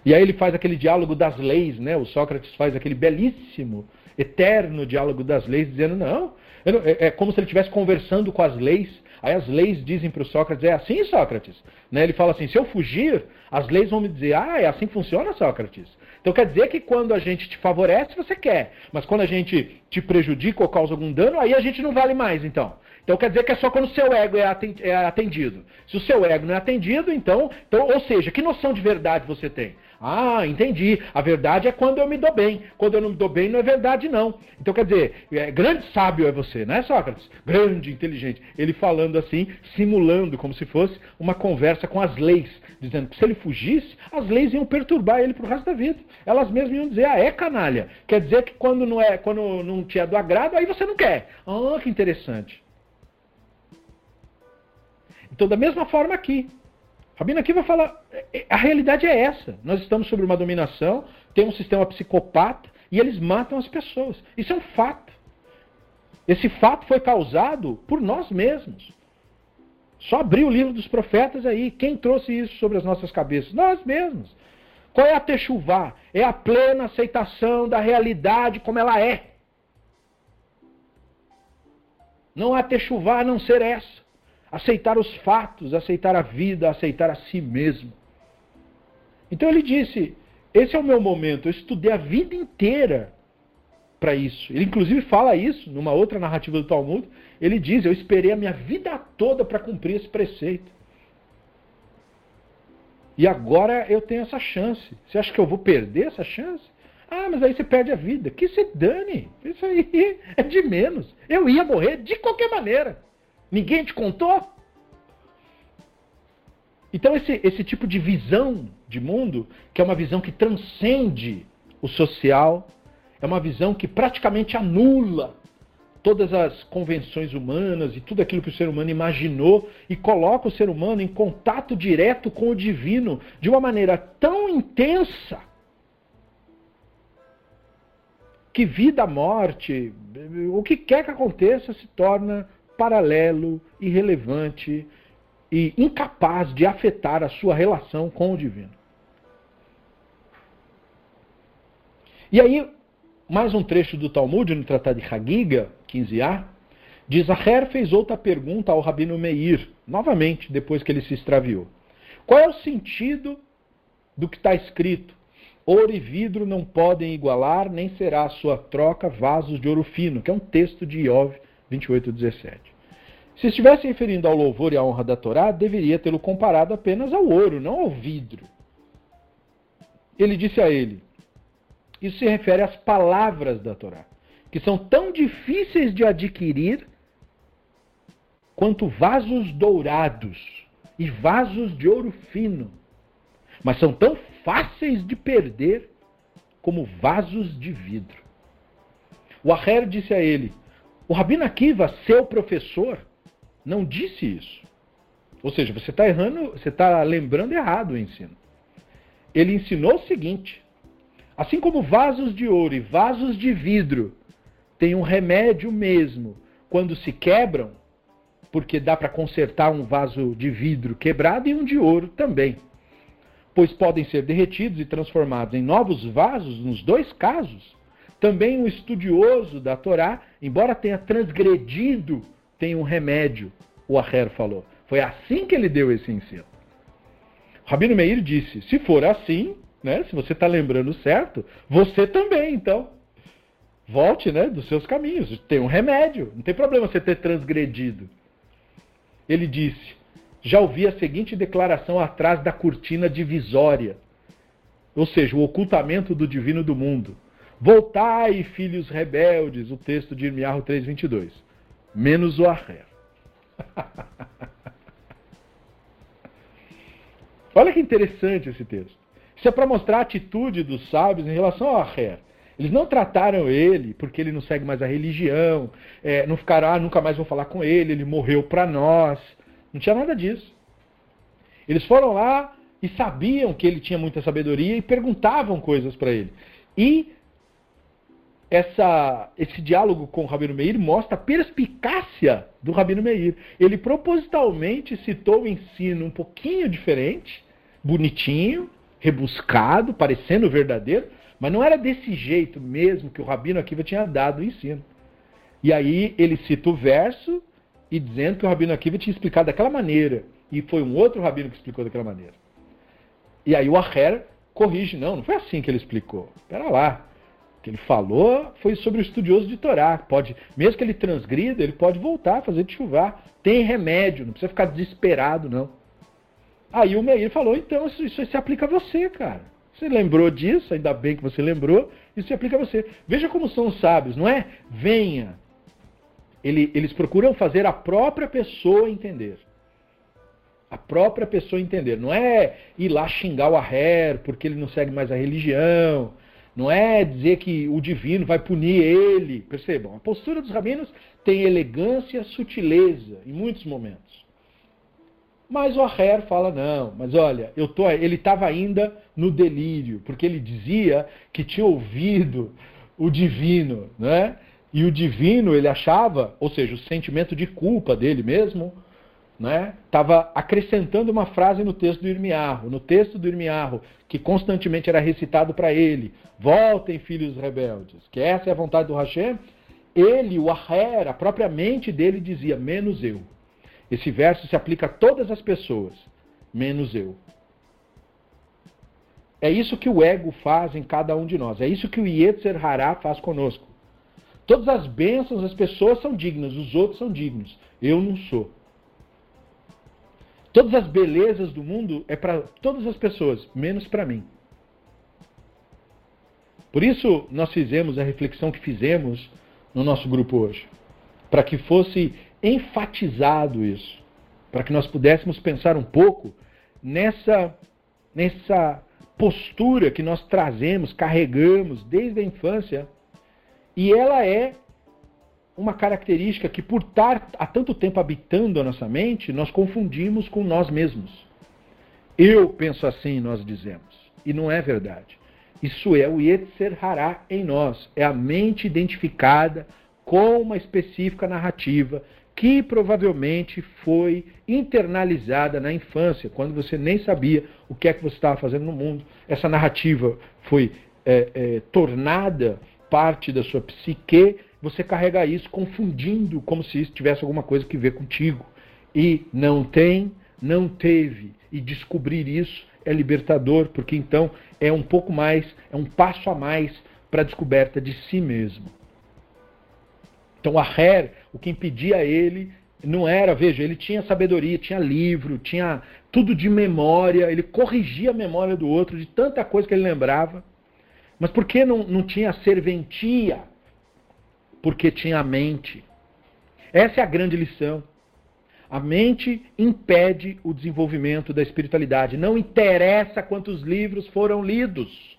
E aí ele faz aquele diálogo das leis, né? O Sócrates faz aquele belíssimo, eterno diálogo das leis, dizendo, não, é, é como se ele estivesse conversando com as leis. Aí as leis dizem para o Sócrates, é assim, Sócrates? Né? Ele fala assim, se eu fugir, as leis vão me dizer, ah, é assim que funciona, Sócrates? Então quer dizer que quando a gente te favorece, você quer. Mas quando a gente te prejudica ou causa algum dano, aí a gente não vale mais, então. Então quer dizer que é só quando o seu ego é, é atendido. Se o seu ego não é atendido, então, então, ou seja, que noção de verdade você tem? Ah, entendi. A verdade é quando eu me dou bem. Quando eu não me dou bem, não é verdade, não. Então quer dizer, é, grande sábio é você, não é Sócrates? Grande, inteligente. Ele falando assim, simulando como se fosse uma conversa com as leis dizendo que se ele fugisse, as leis iam perturbar ele pro resto da vida. Elas mesmas iam dizer, ah, é canalha. Quer dizer que quando não é, quando não te é do agrado, aí você não quer. Ah, que interessante. Então, da mesma forma aqui. Rabino aqui vai falar, é, é, a realidade é essa. Nós estamos sobre uma dominação, tem um sistema psicopata e eles matam as pessoas. Isso é um fato. Esse fato foi causado por nós mesmos. Só abrir o livro dos profetas aí. Quem trouxe isso sobre as nossas cabeças? Nós mesmos. Qual é a techuvá? É a plena aceitação da realidade como ela é. Não há techuvá a não ser essa. Aceitar os fatos, aceitar a vida, aceitar a si mesmo. Então ele disse: Esse é o meu momento. Eu estudei a vida inteira para isso. Ele inclusive fala isso numa outra narrativa do Talmud. Ele diz: Eu esperei a minha vida toda para cumprir esse preceito. E agora eu tenho essa chance. Você acha que eu vou perder essa chance? Ah, mas aí você perde a vida. Que se dane. Isso aí é de menos. Eu ia morrer de qualquer maneira. Ninguém te contou? Então, esse, esse tipo de visão de mundo, que é uma visão que transcende o social, é uma visão que praticamente anula todas as convenções humanas e tudo aquilo que o ser humano imaginou e coloca o ser humano em contato direto com o divino de uma maneira tão intensa que vida, morte, o que quer que aconteça se torna paralelo, irrelevante e incapaz de afetar a sua relação com o divino. E aí, mais um trecho do Talmud, no Tratado de Hagiga, 15a, diz: Aher fez outra pergunta ao Rabino Meir, novamente, depois que ele se extraviou. Qual é o sentido do que está escrito? Ouro e vidro não podem igualar, nem será a sua troca vasos de ouro fino, que é um texto de Iov 28, 17. Se estivesse referindo ao louvor e à honra da Torá, deveria tê-lo comparado apenas ao ouro, não ao vidro. Ele disse a ele: Isso se refere às palavras da Torá, que são tão difíceis de adquirir quanto vasos dourados e vasos de ouro fino, mas são tão fáceis de perder como vasos de vidro. O Aher disse a ele: O Rabino Akiva, seu professor, não disse isso. Ou seja, você está errando, você está lembrando errado o ensino. Ele ensinou o seguinte: assim como vasos de ouro e vasos de vidro têm um remédio mesmo quando se quebram, porque dá para consertar um vaso de vidro quebrado e um de ouro também pois podem ser derretidos e transformados em novos vasos nos dois casos. Também um estudioso da Torá, embora tenha transgredido, tem um remédio, o Aher falou. Foi assim que ele deu esse ensino. Rabino Meir disse: se for assim, né, se você está lembrando certo, você também, então. Volte né, dos seus caminhos. Tem um remédio. Não tem problema você ter transgredido. Ele disse: já ouvi a seguinte declaração atrás da cortina divisória, ou seja, o ocultamento do divino do mundo. Voltai, filhos rebeldes, o texto de Irmiarro 3:22. Menos o Aher. Olha que interessante esse texto. Isso é para mostrar a atitude dos sábios em relação ao Aher. Eles não trataram ele porque ele não segue mais a religião, é, não ficaram, ah, nunca mais vou falar com ele, ele morreu para nós. Não tinha nada disso. Eles foram lá e sabiam que ele tinha muita sabedoria e perguntavam coisas para ele. E essa, esse diálogo com o Rabino Meir mostra a perspicácia do Rabino Meir. Ele propositalmente citou o ensino um pouquinho diferente, bonitinho, rebuscado, parecendo verdadeiro, mas não era desse jeito mesmo que o Rabino Akiva tinha dado o ensino. E aí ele cita o verso e dizendo que o Rabino Akiva tinha explicado daquela maneira. E foi um outro Rabino que explicou daquela maneira. E aí o Aher corrige, não, não foi assim que ele explicou. Espera lá. Que ele falou foi sobre o estudioso de Torá. Pode, mesmo que ele transgrida, ele pode voltar a fazer de. Tem remédio, não precisa ficar desesperado, não. Aí o Meir falou, então isso, isso se aplica a você, cara. Você lembrou disso, ainda bem que você lembrou, isso se aplica a você. Veja como são os sábios, não é? Venha, ele, eles procuram fazer a própria pessoa entender. A própria pessoa entender. Não é ir lá xingar o Aher porque ele não segue mais a religião. Não é dizer que o divino vai punir ele. Percebam, a postura dos rabinos tem elegância sutileza em muitos momentos. Mas o Aher fala, não, mas olha, eu tô, ele estava ainda no delírio, porque ele dizia que tinha ouvido o divino, né? E o divino, ele achava, ou seja, o sentimento de culpa dele mesmo, estava né, acrescentando uma frase no texto do Irmiarro, no texto do Irmiarro, que constantemente era recitado para ele: Voltem, filhos rebeldes, que essa é a vontade do Hashem. Ele, o Aher, a própria mente dele dizia: menos eu. Esse verso se aplica a todas as pessoas, menos eu. É isso que o ego faz em cada um de nós. É isso que o Yetzer Hará faz conosco. Todas as bênçãos, as pessoas são dignas, os outros são dignos. Eu não sou. Todas as belezas do mundo é para todas as pessoas, menos para mim. Por isso nós fizemos a reflexão que fizemos no nosso grupo hoje, para que fosse enfatizado isso, para que nós pudéssemos pensar um pouco nessa nessa postura que nós trazemos, carregamos desde a infância e ela é uma característica que, por estar há tanto tempo habitando a nossa mente, nós confundimos com nós mesmos. Eu penso assim, nós dizemos. E não é verdade. Isso é o Yetzer Hará em nós. É a mente identificada com uma específica narrativa que provavelmente foi internalizada na infância, quando você nem sabia o que é que você estava fazendo no mundo. Essa narrativa foi é, é, tornada parte da sua psique, você carrega isso confundindo como se isso tivesse alguma coisa que ver contigo. E não tem, não teve. E descobrir isso é libertador, porque então é um pouco mais, é um passo a mais para a descoberta de si mesmo. Então, a Her, o que impedia ele não era, veja, ele tinha sabedoria, tinha livro, tinha tudo de memória, ele corrigia a memória do outro de tanta coisa que ele lembrava. Mas por que não, não tinha serventia? Porque tinha a mente. Essa é a grande lição. A mente impede o desenvolvimento da espiritualidade. Não interessa quantos livros foram lidos.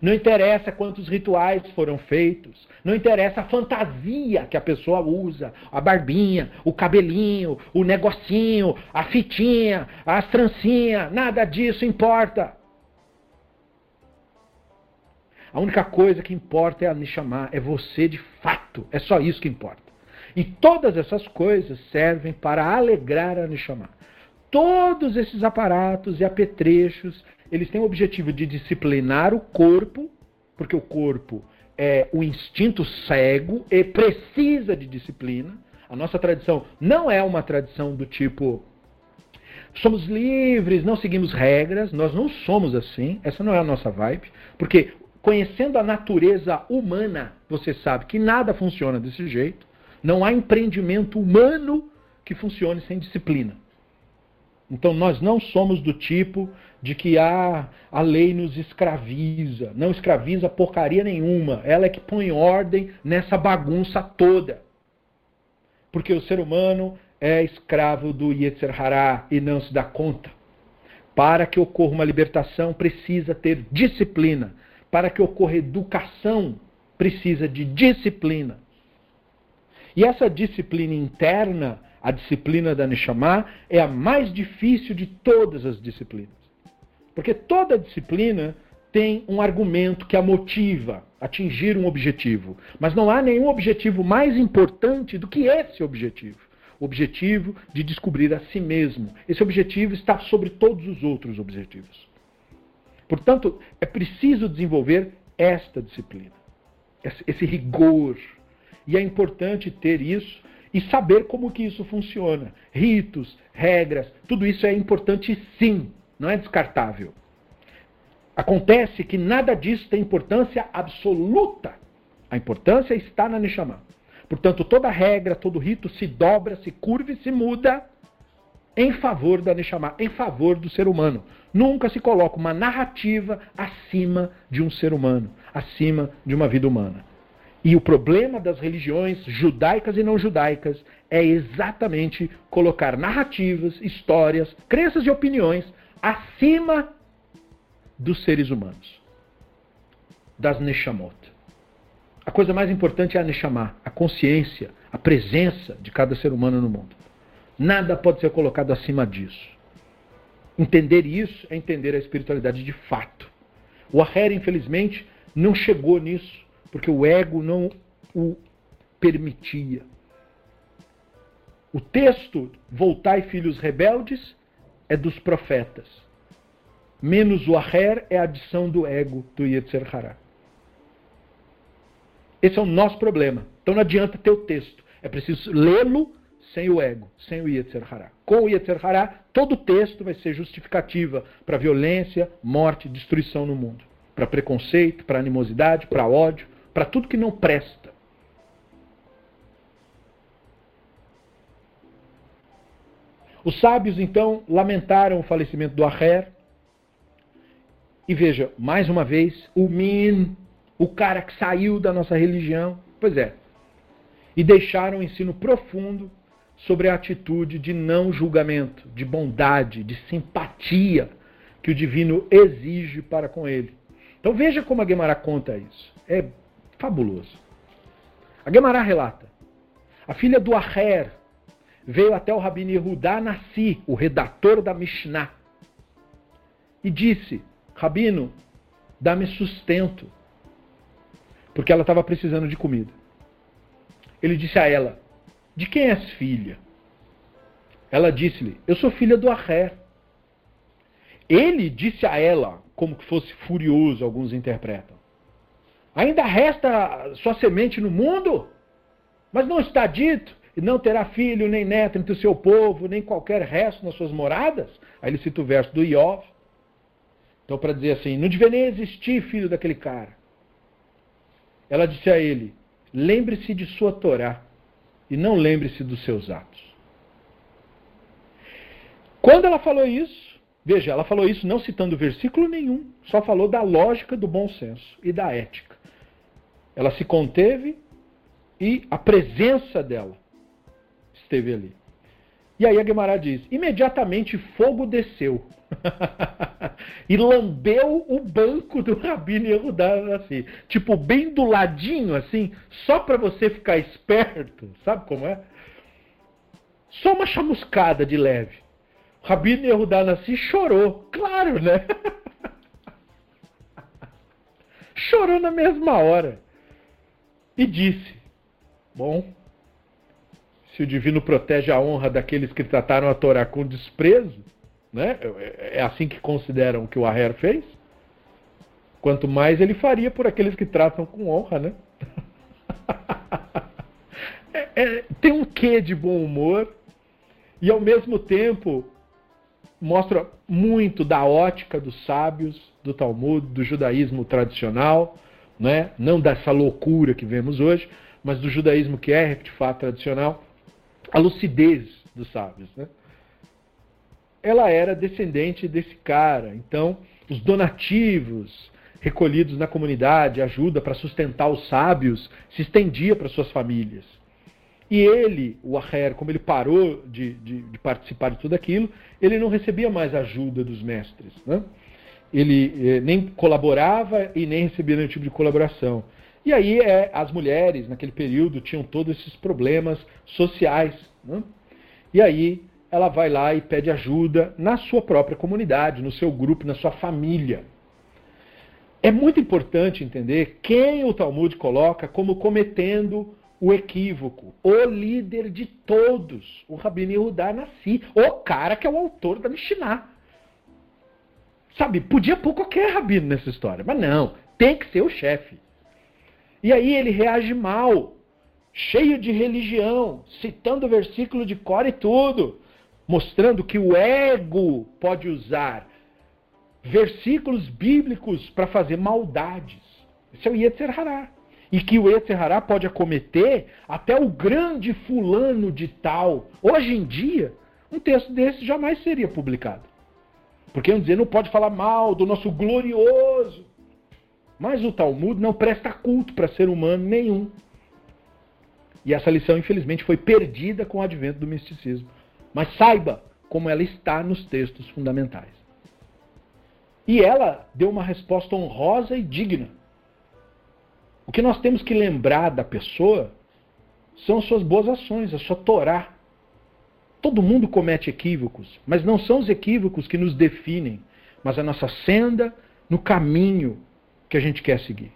Não interessa quantos rituais foram feitos. Não interessa a fantasia que a pessoa usa. A barbinha, o cabelinho, o negocinho, a fitinha, as trancinhas. Nada disso importa. A única coisa que importa é a Neshama, é você de fato. É só isso que importa. E todas essas coisas servem para alegrar a Neshama. Todos esses aparatos e apetrechos eles têm o objetivo de disciplinar o corpo, porque o corpo é o instinto cego e precisa de disciplina. A nossa tradição não é uma tradição do tipo somos livres, não seguimos regras, nós não somos assim, essa não é a nossa vibe, porque conhecendo a natureza humana, você sabe que nada funciona desse jeito, não há empreendimento humano que funcione sem disciplina. Então nós não somos do tipo de que ah, a lei nos escraviza. Não escraviza porcaria nenhuma. Ela é que põe ordem nessa bagunça toda. Porque o ser humano é escravo do Yetzer Hará e não se dá conta. Para que ocorra uma libertação, precisa ter disciplina. Para que ocorra educação, precisa de disciplina. E essa disciplina interna a disciplina da Neshama é a mais difícil de todas as disciplinas. Porque toda disciplina tem um argumento que a motiva a atingir um objetivo. Mas não há nenhum objetivo mais importante do que esse objetivo. O objetivo de descobrir a si mesmo. Esse objetivo está sobre todos os outros objetivos. Portanto, é preciso desenvolver esta disciplina, esse rigor. E é importante ter isso e saber como que isso funciona. Ritos, regras, tudo isso é importante sim, não é descartável. Acontece que nada disso tem importância absoluta. A importância está na Neshama. Portanto, toda regra, todo rito se dobra, se curva e se muda em favor da Neshama, em favor do ser humano. Nunca se coloca uma narrativa acima de um ser humano, acima de uma vida humana. E o problema das religiões judaicas e não judaicas é exatamente colocar narrativas, histórias, crenças e opiniões acima dos seres humanos, das Neshamot. A coisa mais importante é a Neshama, a consciência, a presença de cada ser humano no mundo. Nada pode ser colocado acima disso. Entender isso é entender a espiritualidade de fato. O Aher, infelizmente, não chegou nisso porque o ego não o permitia. O texto Voltai, filhos rebeldes, é dos profetas. Menos o Aher é a adição do ego do Yetzer Hará. Esse é o nosso problema. Então não adianta ter o texto. É preciso lê-lo sem o ego, sem o Yetzer Hará. Com o Yetzer Hará, todo o texto vai ser justificativa para violência, morte, destruição no mundo. Para preconceito, para animosidade, para ódio, para tudo que não presta. Os sábios então lamentaram o falecimento do Aher. E veja, mais uma vez, o Min, o cara que saiu da nossa religião, pois é, e deixaram um ensino profundo sobre a atitude de não julgamento, de bondade, de simpatia que o divino exige para com ele. Então veja como a Gemara conta isso. É fabuloso. A Gemara relata: a filha do Aher veio até o Rabino Yehudá Nassi, o redator da Mishnah, e disse: Rabino, dá-me sustento. Porque ela estava precisando de comida. Ele disse a ela: De quem és filha? Ela disse-lhe: Eu sou filha do Arrer. Ele disse a ela, como que fosse furioso, alguns interpretam: Ainda resta sua semente no mundo? Mas não está dito, e não terá filho nem neto entre o seu povo, nem qualquer resto nas suas moradas? Aí ele cita o verso do Iov. Então, para dizer assim, não devia nem existir filho daquele cara. Ela disse a ele: lembre-se de sua Torá e não lembre-se dos seus atos. Quando ela falou isso, veja, ela falou isso não citando versículo nenhum, só falou da lógica do bom senso e da ética. Ela se conteve e a presença dela esteve ali. E aí a Guimarães diz: imediatamente fogo desceu e lambeu o banco do Rabino Yehudá assim, tipo bem do ladinho assim, só para você ficar esperto, sabe como é? Só uma chamuscada de leve. O Rabino Yehudá Nassi chorou, claro, né? chorou na mesma hora e disse: Bom, se o divino protege a honra daqueles que trataram a Torá com desprezo, né? é assim que consideram que o Aher fez, quanto mais ele faria por aqueles que tratam com honra, né? é, é, tem um quê de bom humor e ao mesmo tempo mostra muito da ótica dos sábios do Talmud, do judaísmo tradicional, né? não dessa loucura que vemos hoje, mas do judaísmo que é de fato tradicional, a lucidez dos sábios. Né? Ela era descendente desse cara, então os donativos recolhidos na comunidade, ajuda para sustentar os sábios, se estendia para suas famílias. E ele, o Aher, como ele parou de, de, de, participar de tudo aquilo, ele não recebia mais ajuda dos mestres. Né? Ele eh, nem colaborava e nem recebia nenhum tipo de colaboração. E aí é, as mulheres, naquele período, tinham todos esses problemas sociais. Né? E aí ela vai lá e pede ajuda na sua própria comunidade, no seu grupo, na sua família. É muito importante entender quem o Talmud coloca como cometendo o equívoco, o líder de todos, o Rabino Yehudá Nassi, o cara que é o autor da Mishnah. Sabe, podia pôr qualquer rabino nessa história, mas não, tem que ser o chefe. E aí ele reage mal, cheio de religião, citando o versículo de Cora e tudo, mostrando que o ego pode usar versículos bíblicos para fazer maldades. Esse é o Yetzer Hará e que o Eterhará pode acometer até o grande fulano de tal. Hoje em dia, um texto desse jamais seria publicado. Porque vamos dizer, não pode falar mal do nosso glorioso. Mas o Talmud não presta culto para ser humano nenhum. E essa lição, infelizmente, foi perdida com o advento do misticismo. Mas saiba como ela está nos textos fundamentais. E ela deu uma resposta honrosa e digna. O que nós temos que lembrar da pessoa são as suas boas ações, a sua Torá. Todo mundo comete equívocos, mas não são os equívocos que nos definem, mas a nossa senda no caminho que a gente quer seguir.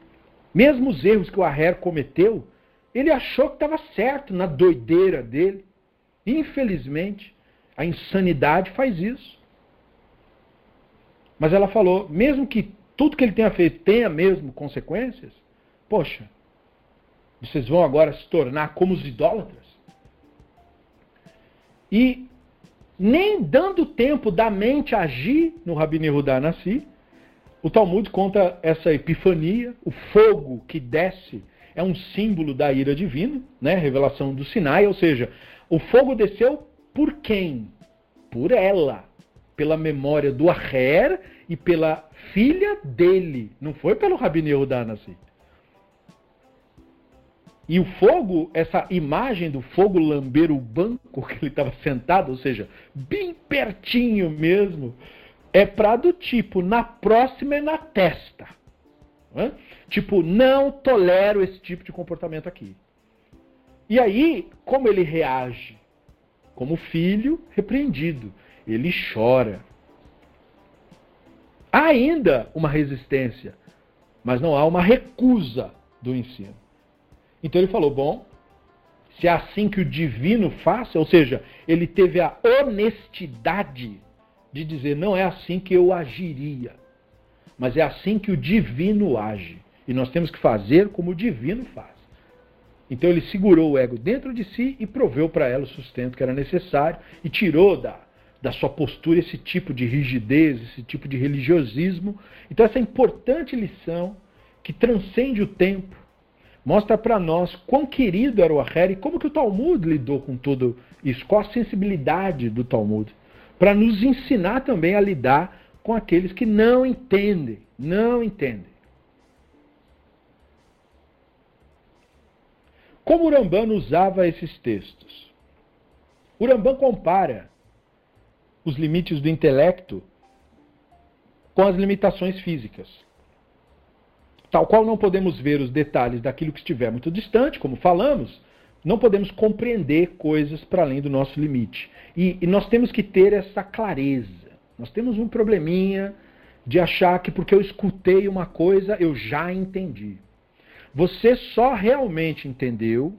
Mesmo os erros que o Aher cometeu, ele achou que estava certo na doideira dele. Infelizmente, a insanidade faz isso. Mas ela falou, mesmo que tudo que ele tenha feito tenha mesmo consequências, Poxa, vocês vão agora se tornar como os idólatras? E nem dando tempo da mente agir no Rabino Yehudá Nassi, o Talmud conta essa epifania, o fogo que desce é um símbolo da ira divina, né? revelação do Sinai, ou seja, o fogo desceu por quem? Por ela, pela memória do Aher e pela filha dele, não foi pelo Rabino Yehudá Nassi. E o fogo, essa imagem do fogo lamber o banco que ele estava sentado, ou seja, bem pertinho mesmo, é para do tipo, na próxima é na testa. Tipo, não tolero esse tipo de comportamento aqui. E aí, como ele reage? Como filho repreendido. Ele chora. Há ainda uma resistência, mas não há uma recusa do ensino. Então ele falou: bom, se é assim que o divino faz, ou seja, ele teve a honestidade de dizer: não é assim que eu agiria, mas é assim que o divino age. E nós temos que fazer como o divino faz. Então ele segurou o ego dentro de si e proveu para ela o sustento que era necessário e tirou da, da sua postura esse tipo de rigidez, esse tipo de religiosismo. Então essa importante lição que transcende o tempo mostra para nós quão querido era o Aher e como que o Talmud lidou com tudo isso, qual a sensibilidade do Talmud, para nos ensinar também a lidar com aqueles que não entendem, não entendem. Como o Rambam usava esses textos? O Rambam compara os limites do intelecto com as limitações físicas. Tal qual não podemos ver os detalhes daquilo que estiver muito distante, como falamos, não podemos compreender coisas para além do nosso limite. E, e, nós temos que ter essa clareza. Nós temos um probleminha de achar que porque eu escutei uma coisa eu já entendi. Você só realmente entendeu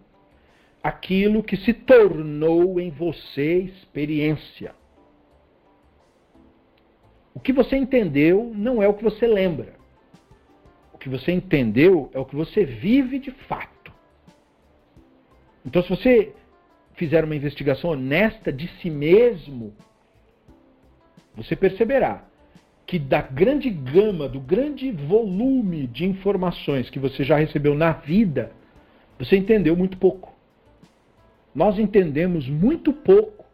aquilo que se tornou em você experiência. O que você entendeu não é o que você lembra. O que você entendeu é o que você vive de fato. Então, se você fizer uma investigação honesta de si mesmo, você perceberá que da grande gama, do grande volume de informações que você já recebeu na vida, você entendeu muito pouco. Nós entendemos muito pouco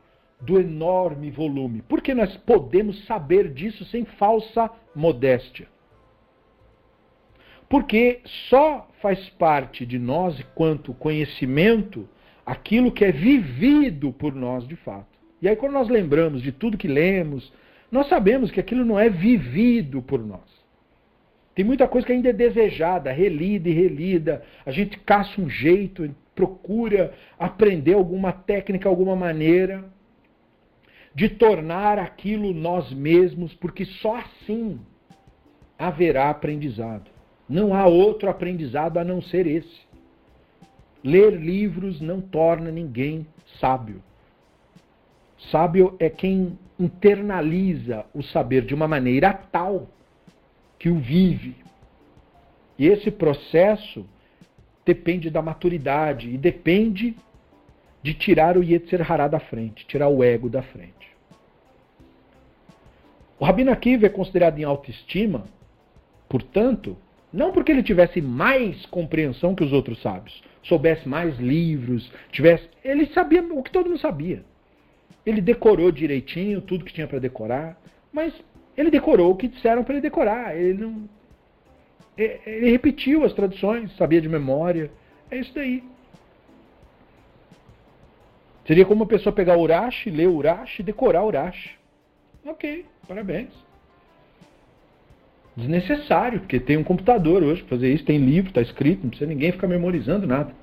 do enorme volume. Porque nós podemos saber disso sem falsa modéstia. Porque só faz parte de nós, quanto conhecimento, aquilo que é vivido por nós de fato. E aí, quando nós lembramos de tudo que lemos, nós sabemos que aquilo não é vivido por nós. Tem muita coisa que ainda é desejada, relida e relida. A gente caça um jeito, procura aprender alguma técnica, alguma maneira de tornar aquilo nós mesmos, porque só assim haverá aprendizado. Não há outro aprendizado a não ser esse. Ler livros não torna ninguém sábio. Sábio é quem internaliza o saber de uma maneira tal que o vive. E esse processo depende da maturidade e depende de tirar o Yetzer Hará da frente, tirar o ego da frente. O Rabino Akiva é considerado em autoestima, portanto, não porque ele tivesse mais compreensão que os outros sábios, soubesse mais livros, tivesse, ele sabia o que todo mundo sabia. Ele decorou direitinho tudo que tinha para decorar, mas ele decorou o que disseram para ele decorar. Ele não ele repetiu as traduções, sabia de memória. É isso daí. Seria como uma pessoa pegar o Urash, ler o Urash e decorar o Urash. Ok, parabéns. Desnecessário, porque tem um computador hoje para fazer isso, tem livro, está escrito, não precisa ninguém ficar memorizando nada.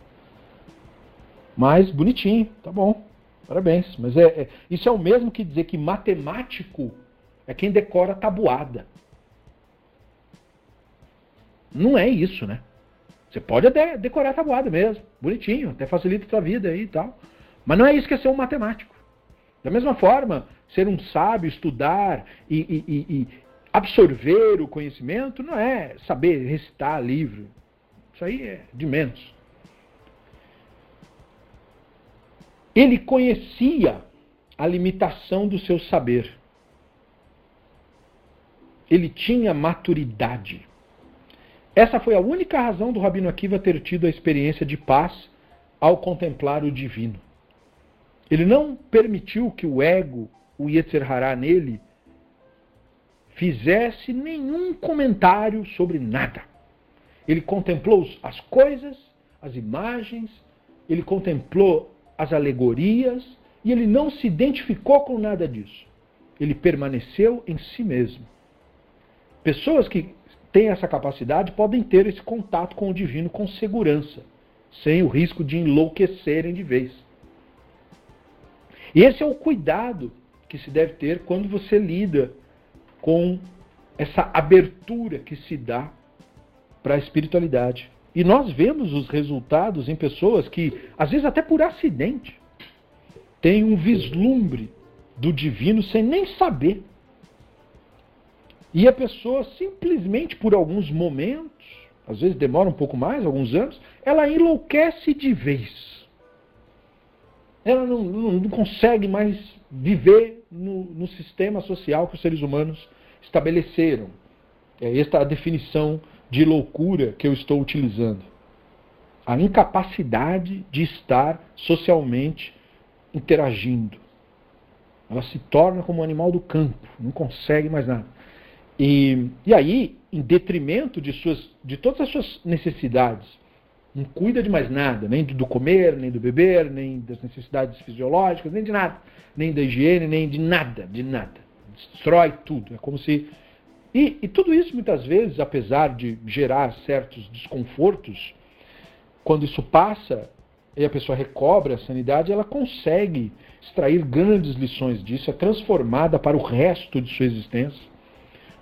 Mas bonitinho, tá bom. Parabéns. Mas é, é, isso é o mesmo que dizer que matemático é quem decora tabuada. Não é isso, né? Você pode até decorar tabuada mesmo, bonitinho, até facilita a sua vida aí e tal. Mas não é isso que é ser um matemático. Da mesma forma, ser um sábio, estudar e, e, e absorver o conhecimento não é saber recitar livro. Isso aí é de menos. Ele conhecia a limitação do seu saber. Ele tinha maturidade. Essa foi a única razão do Rabino Akiva ter tido a experiência de paz ao contemplar o divino. Ele não permitiu que o ego, o Yetzer Hará nele, fizesse nenhum comentário sobre nada. Ele contemplou as coisas, as imagens, ele contemplou as alegorias e ele não se identificou com nada disso. Ele permaneceu em si mesmo. Pessoas que têm essa capacidade podem ter esse contato com o divino com segurança, sem o risco de enlouquecerem de vez. E esse é o cuidado que se deve ter quando você lida com essa abertura que se dá para a espiritualidade. E nós vemos os resultados em pessoas que, às vezes até por acidente, têm um vislumbre do divino sem nem saber. E a pessoa simplesmente por alguns momentos, às vezes demora um pouco mais, alguns anos, ela enlouquece de vez. Ela não, não, não consegue mais viver no, no, sistema social que os seres humanos estabeleceram. É esta a definição de loucura que eu estou utilizando. A incapacidade de estar socialmente interagindo. Ela se torna como um animal do campo, não consegue mais nada. E, e aí, em detrimento de, suas, de todas as suas necessidades, não cuida de mais nada, nem do comer, nem do beber, nem das necessidades fisiológicas, nem de nada, nem da higiene, nem de nada, de nada. Destrói tudo. É como se. E, e tudo isso, muitas vezes, apesar de gerar certos desconfortos, quando isso passa e a pessoa recobra a sanidade, ela consegue extrair grandes lições disso, é transformada para o resto de sua existência.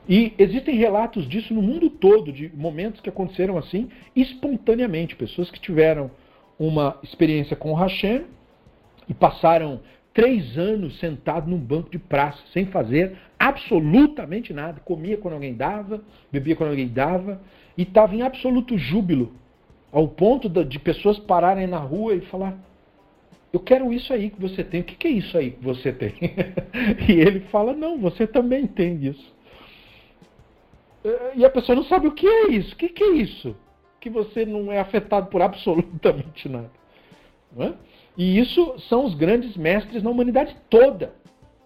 E existem relatos disso no mundo todo, de momentos que aconteceram assim espontaneamente. Pessoas que tiveram uma experiência com o Hashem e passaram três anos sentado num banco de praça, sem fazer absolutamente nada. Comia quando alguém dava, bebia quando alguém dava, e estava em absoluto júbilo, ao ponto de pessoas pararem na rua e falar: Eu quero isso aí que você tem. O que é isso aí que você tem? e ele fala: Não, você também tem isso. E a pessoa não sabe o que é isso. O que, é isso? Que você não é afetado por absolutamente nada. É? E isso são os grandes mestres na humanidade toda.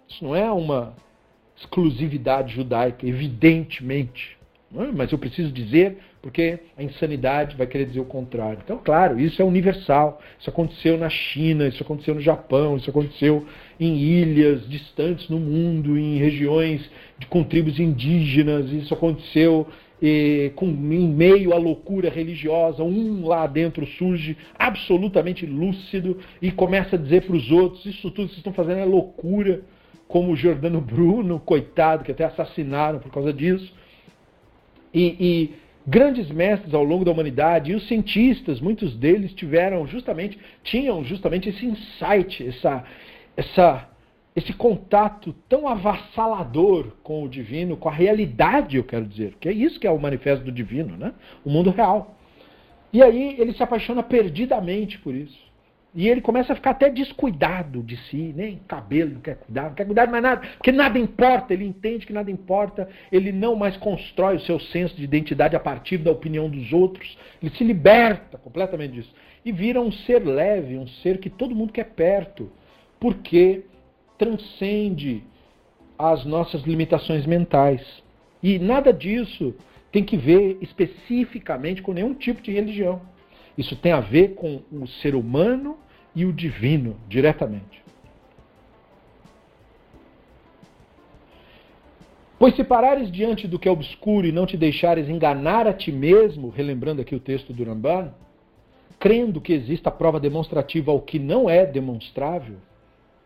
Isso não é uma exclusividade judaica, evidentemente. É? Mas eu preciso dizer porque a insanidade vai querer dizer o contrário. Então, claro, isso é universal. Isso aconteceu na China, isso aconteceu no Japão, isso aconteceu em ilhas distantes no mundo, em regiões de, com tribos indígenas, isso aconteceu eh, com, em meio à loucura religiosa. Um lá dentro surge absolutamente lúcido e começa a dizer para os outros: Isso tudo que vocês estão fazendo é loucura. Como o Jordano Bruno, coitado, que até assassinaram por causa disso. e, e grandes mestres ao longo da humanidade e os cientistas, muitos deles tiveram justamente, tinham justamente esse insight, essa, essa, esse contato tão avassalador com o divino, com a realidade, eu quero dizer, que é isso que é o manifesto do divino, né? O mundo real. E aí ele se apaixona perdidamente por isso. E ele começa a ficar até descuidado de si, nem cabelo não quer cuidar, não quer cuidar de mais nada, porque nada importa, ele entende que nada importa, ele não mais constrói o seu senso de identidade a partir da opinião dos outros, ele se liberta completamente disso. E vira um ser leve, um ser que todo mundo quer perto, porque transcende as nossas limitações mentais. E nada disso tem que ver especificamente com nenhum tipo de religião. Isso tem a ver com o ser humano e o divino diretamente. Pois se parares diante do que é obscuro e não te deixares enganar a ti mesmo, relembrando aqui o texto do Ramban, crendo que exista prova demonstrativa ao que não é demonstrável,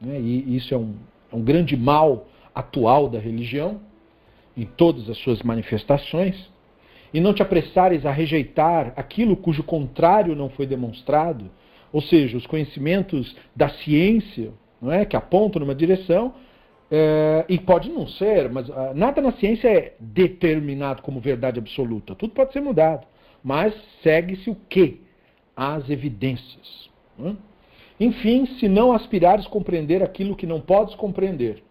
né, e isso é um, é um grande mal atual da religião, em todas as suas manifestações, e não te apressares a rejeitar aquilo cujo contrário não foi demonstrado, ou seja, os conhecimentos da ciência, não é, que apontam numa direção, é, e pode não ser, mas uh, nada na ciência é determinado como verdade absoluta. Tudo pode ser mudado, mas segue-se o que? As evidências. É? Enfim, se não aspirares compreender aquilo que não podes compreender,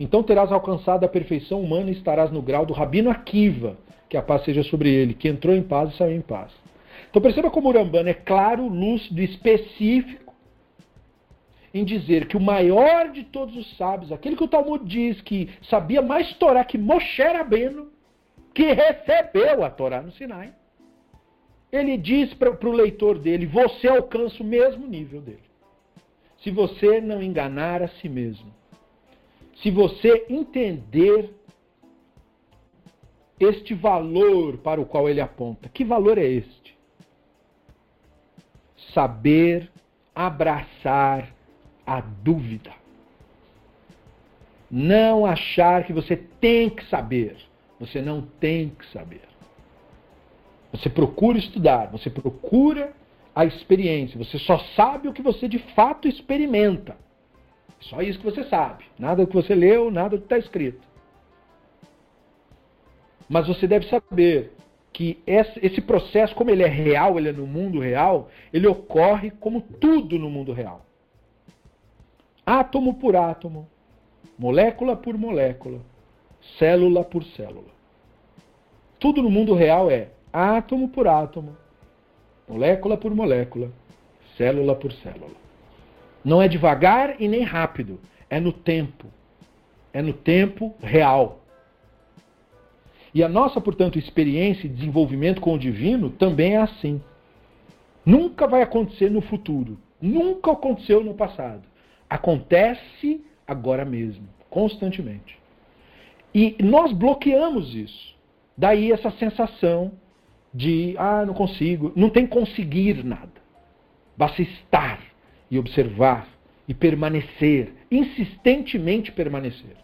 então terás alcançado a perfeição humana e estarás no grau do Rabino Akiva, que a paz seja sobre ele, que entrou em paz e saiu em paz. Então perceba como o é claro, lúcido, específico em dizer que o maior de todos os sábios, aquele que o Talmud diz que sabia mais Torá que Moshe Rabbeinu, que recebeu a Torá no Sinai, ele diz para o leitor dele: você alcança o mesmo nível dele. Se você não enganar a si mesmo, se você entender este valor para o qual ele aponta, que valor é este? saber abraçar a dúvida. Não achar que você tem que saber. Você não tem que saber. Você procura estudar, você procura a experiência. Você só sabe o que você de fato experimenta. Só isso que você sabe. Nada do que você leu, nada do que está escrito. Mas você deve saber que esse processo, como ele é real, ele é no mundo real, ele ocorre como tudo no mundo real. Átomo por átomo, molécula por molécula, célula por célula. Tudo no mundo real é átomo por átomo, molécula por molécula, célula por célula. Não é devagar e nem rápido, é no tempo. É no tempo real. E a nossa, portanto, experiência e desenvolvimento com o divino também é assim. Nunca vai acontecer no futuro. Nunca aconteceu no passado. Acontece agora mesmo, constantemente. E nós bloqueamos isso. Daí essa sensação de, ah, não consigo. Não tem conseguir nada. Basta estar e observar e permanecer, insistentemente permanecer.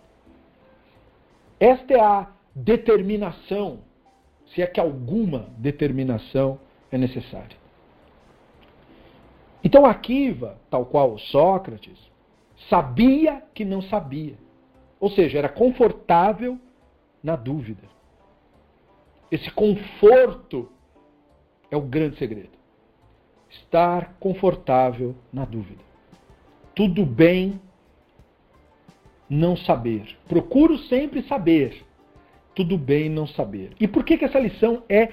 Esta é a determinação, se é que alguma determinação é necessária. Então Akiva, tal qual Sócrates, sabia que não sabia. Ou seja, era confortável na dúvida. Esse conforto é o grande segredo. Estar confortável na dúvida. Tudo bem não saber. Procuro sempre saber tudo bem não saber. E por que, que essa lição é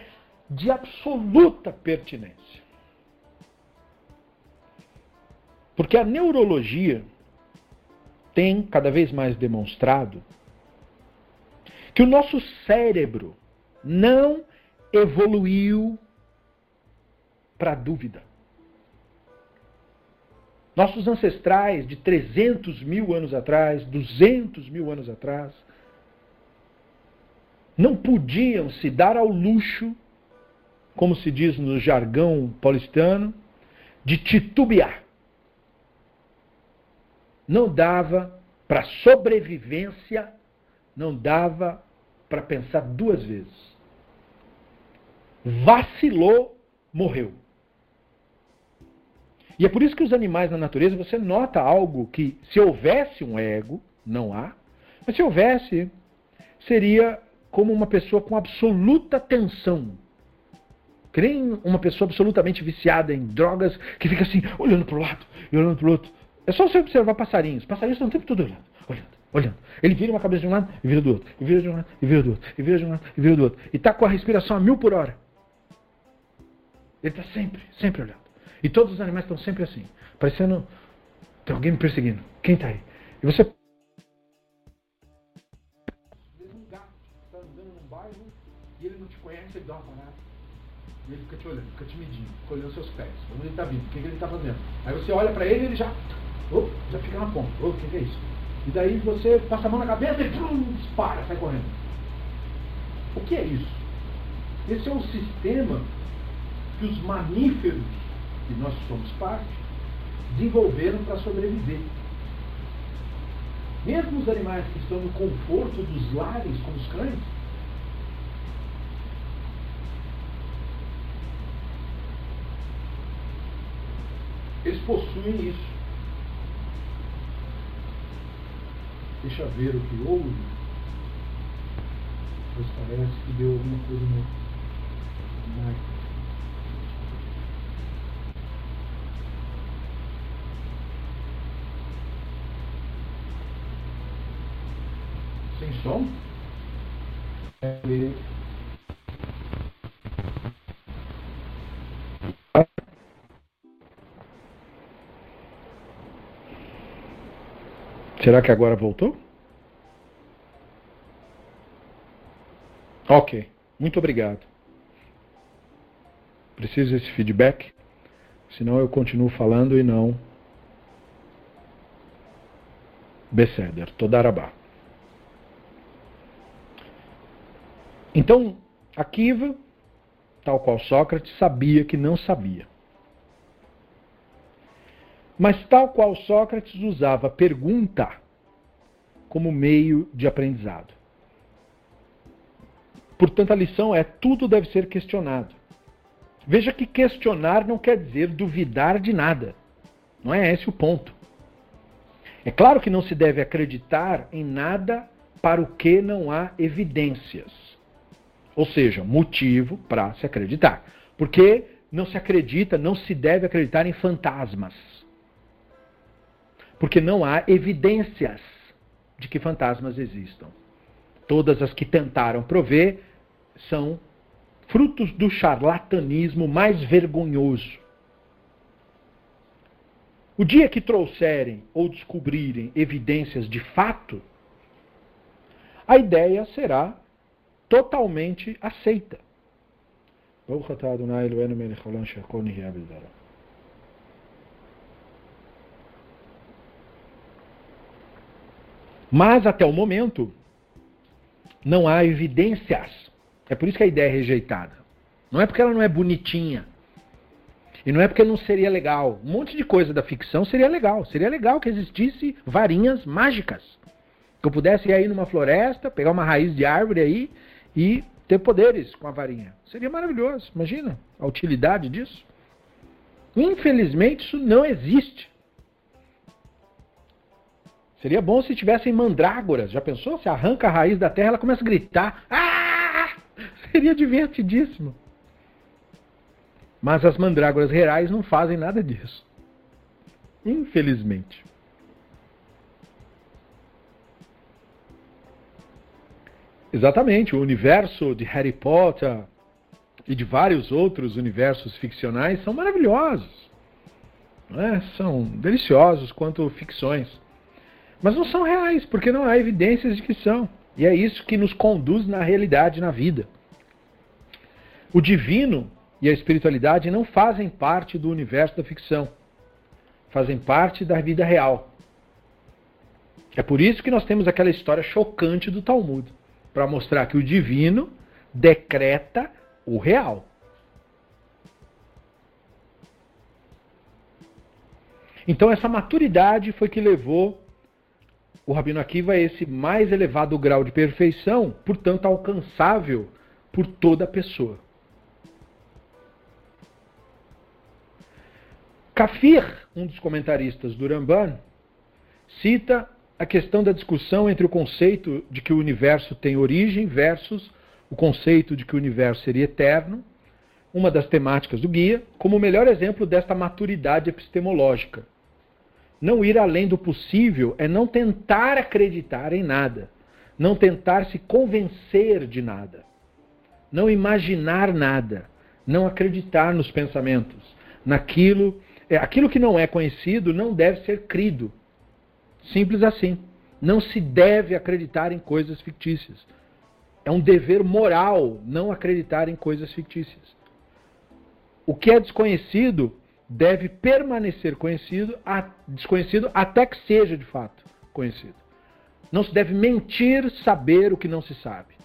de absoluta pertinência? Porque a neurologia tem cada vez mais demonstrado que o nosso cérebro não evoluiu para a dúvida. Nossos ancestrais de 300 mil anos atrás, 200 mil anos atrás, não podiam se dar ao luxo, como se diz no jargão paulistano, de titubear. Não dava para sobrevivência, não dava para pensar duas vezes. Vacilou, morreu. E é por isso que os animais na natureza, você nota algo que, se houvesse um ego, não há, mas se houvesse, seria como uma pessoa com absoluta tensão. Creem uma pessoa absolutamente viciada em drogas que fica assim, olhando para o lado e olhando para o outro. É só você observar passarinhos. Passarinhos estão o tempo todo olhando, olhando, olhando. Ele vira uma cabeça de um lado e vira do outro, e vira de um lado e vira do outro, e vira de um lado e vira do outro. E está com a respiração a mil por hora. Ele está sempre, sempre olhando. E todos os animais estão sempre assim, parecendo tem alguém me perseguindo. Quem está aí? E você E ele fica te olhando, fica te medindo, fica olhando seus pés, onde ele está vindo, o que, que ele está fazendo. Aí você olha para ele e ele já, oh, já fica na ponta. Oh, o que, que, é isso? E daí você passa a mão na cabeça e pum, dispara, sai correndo. O que é isso? Esse é um sistema que os mamíferos, que nós somos parte, desenvolveram para sobreviver. Mesmo os animais que estão no conforto dos lares, como os cães, Eles possuem isso. Deixa ver o que houve. Pois parece que deu alguma coisa no. Sem som? Será que agora voltou? Ok, muito obrigado. Preciso desse feedback, senão eu continuo falando e não. Beceder, Todarabá. Então, Akiva, tal qual Sócrates, sabia que não sabia. Mas tal qual Sócrates usava pergunta como meio de aprendizado. Portanto, a lição é: tudo deve ser questionado. Veja que questionar não quer dizer duvidar de nada. Não é esse o ponto. É claro que não se deve acreditar em nada para o que não há evidências. Ou seja, motivo para se acreditar. Porque não se acredita, não se deve acreditar em fantasmas. Porque não há evidências de que fantasmas existam. Todas as que tentaram prover são frutos do charlatanismo mais vergonhoso. O dia que trouxerem ou descobrirem evidências de fato, a ideia será totalmente aceita. Mas até o momento não há evidências é por isso que a ideia é rejeitada. Não é porque ela não é bonitinha. E não é porque não seria legal. Um monte de coisa da ficção seria legal. Seria legal que existisse varinhas mágicas. Que eu pudesse ir aí numa floresta, pegar uma raiz de árvore aí e ter poderes com a varinha. Seria maravilhoso. Imagina a utilidade disso. Infelizmente, isso não existe. Seria bom se tivessem mandrágoras. Já pensou? Se arranca a raiz da terra, ela começa a gritar. Ah! Seria divertidíssimo. Mas as mandrágoras reais não fazem nada disso. Infelizmente. Exatamente, o universo de Harry Potter e de vários outros universos ficcionais são maravilhosos. É? São deliciosos quanto ficções. Mas não são reais, porque não há evidências de que são. E é isso que nos conduz na realidade, na vida. O divino e a espiritualidade não fazem parte do universo da ficção, fazem parte da vida real. É por isso que nós temos aquela história chocante do Talmud para mostrar que o divino decreta o real. Então essa maturidade foi que levou o Rabino Akiva a esse mais elevado grau de perfeição, portanto alcançável por toda pessoa. Kafir, um dos comentaristas do Ramban, cita a questão da discussão entre o conceito de que o universo tem origem versus o conceito de que o universo seria eterno, uma das temáticas do guia, como o melhor exemplo desta maturidade epistemológica. Não ir além do possível é não tentar acreditar em nada, não tentar se convencer de nada, não imaginar nada, não acreditar nos pensamentos, naquilo é, aquilo que não é conhecido não deve ser crido. Simples assim. Não se deve acreditar em coisas fictícias. É um dever moral não acreditar em coisas fictícias. O que é desconhecido deve permanecer conhecido, desconhecido até que seja de fato conhecido. Não se deve mentir saber o que não se sabe.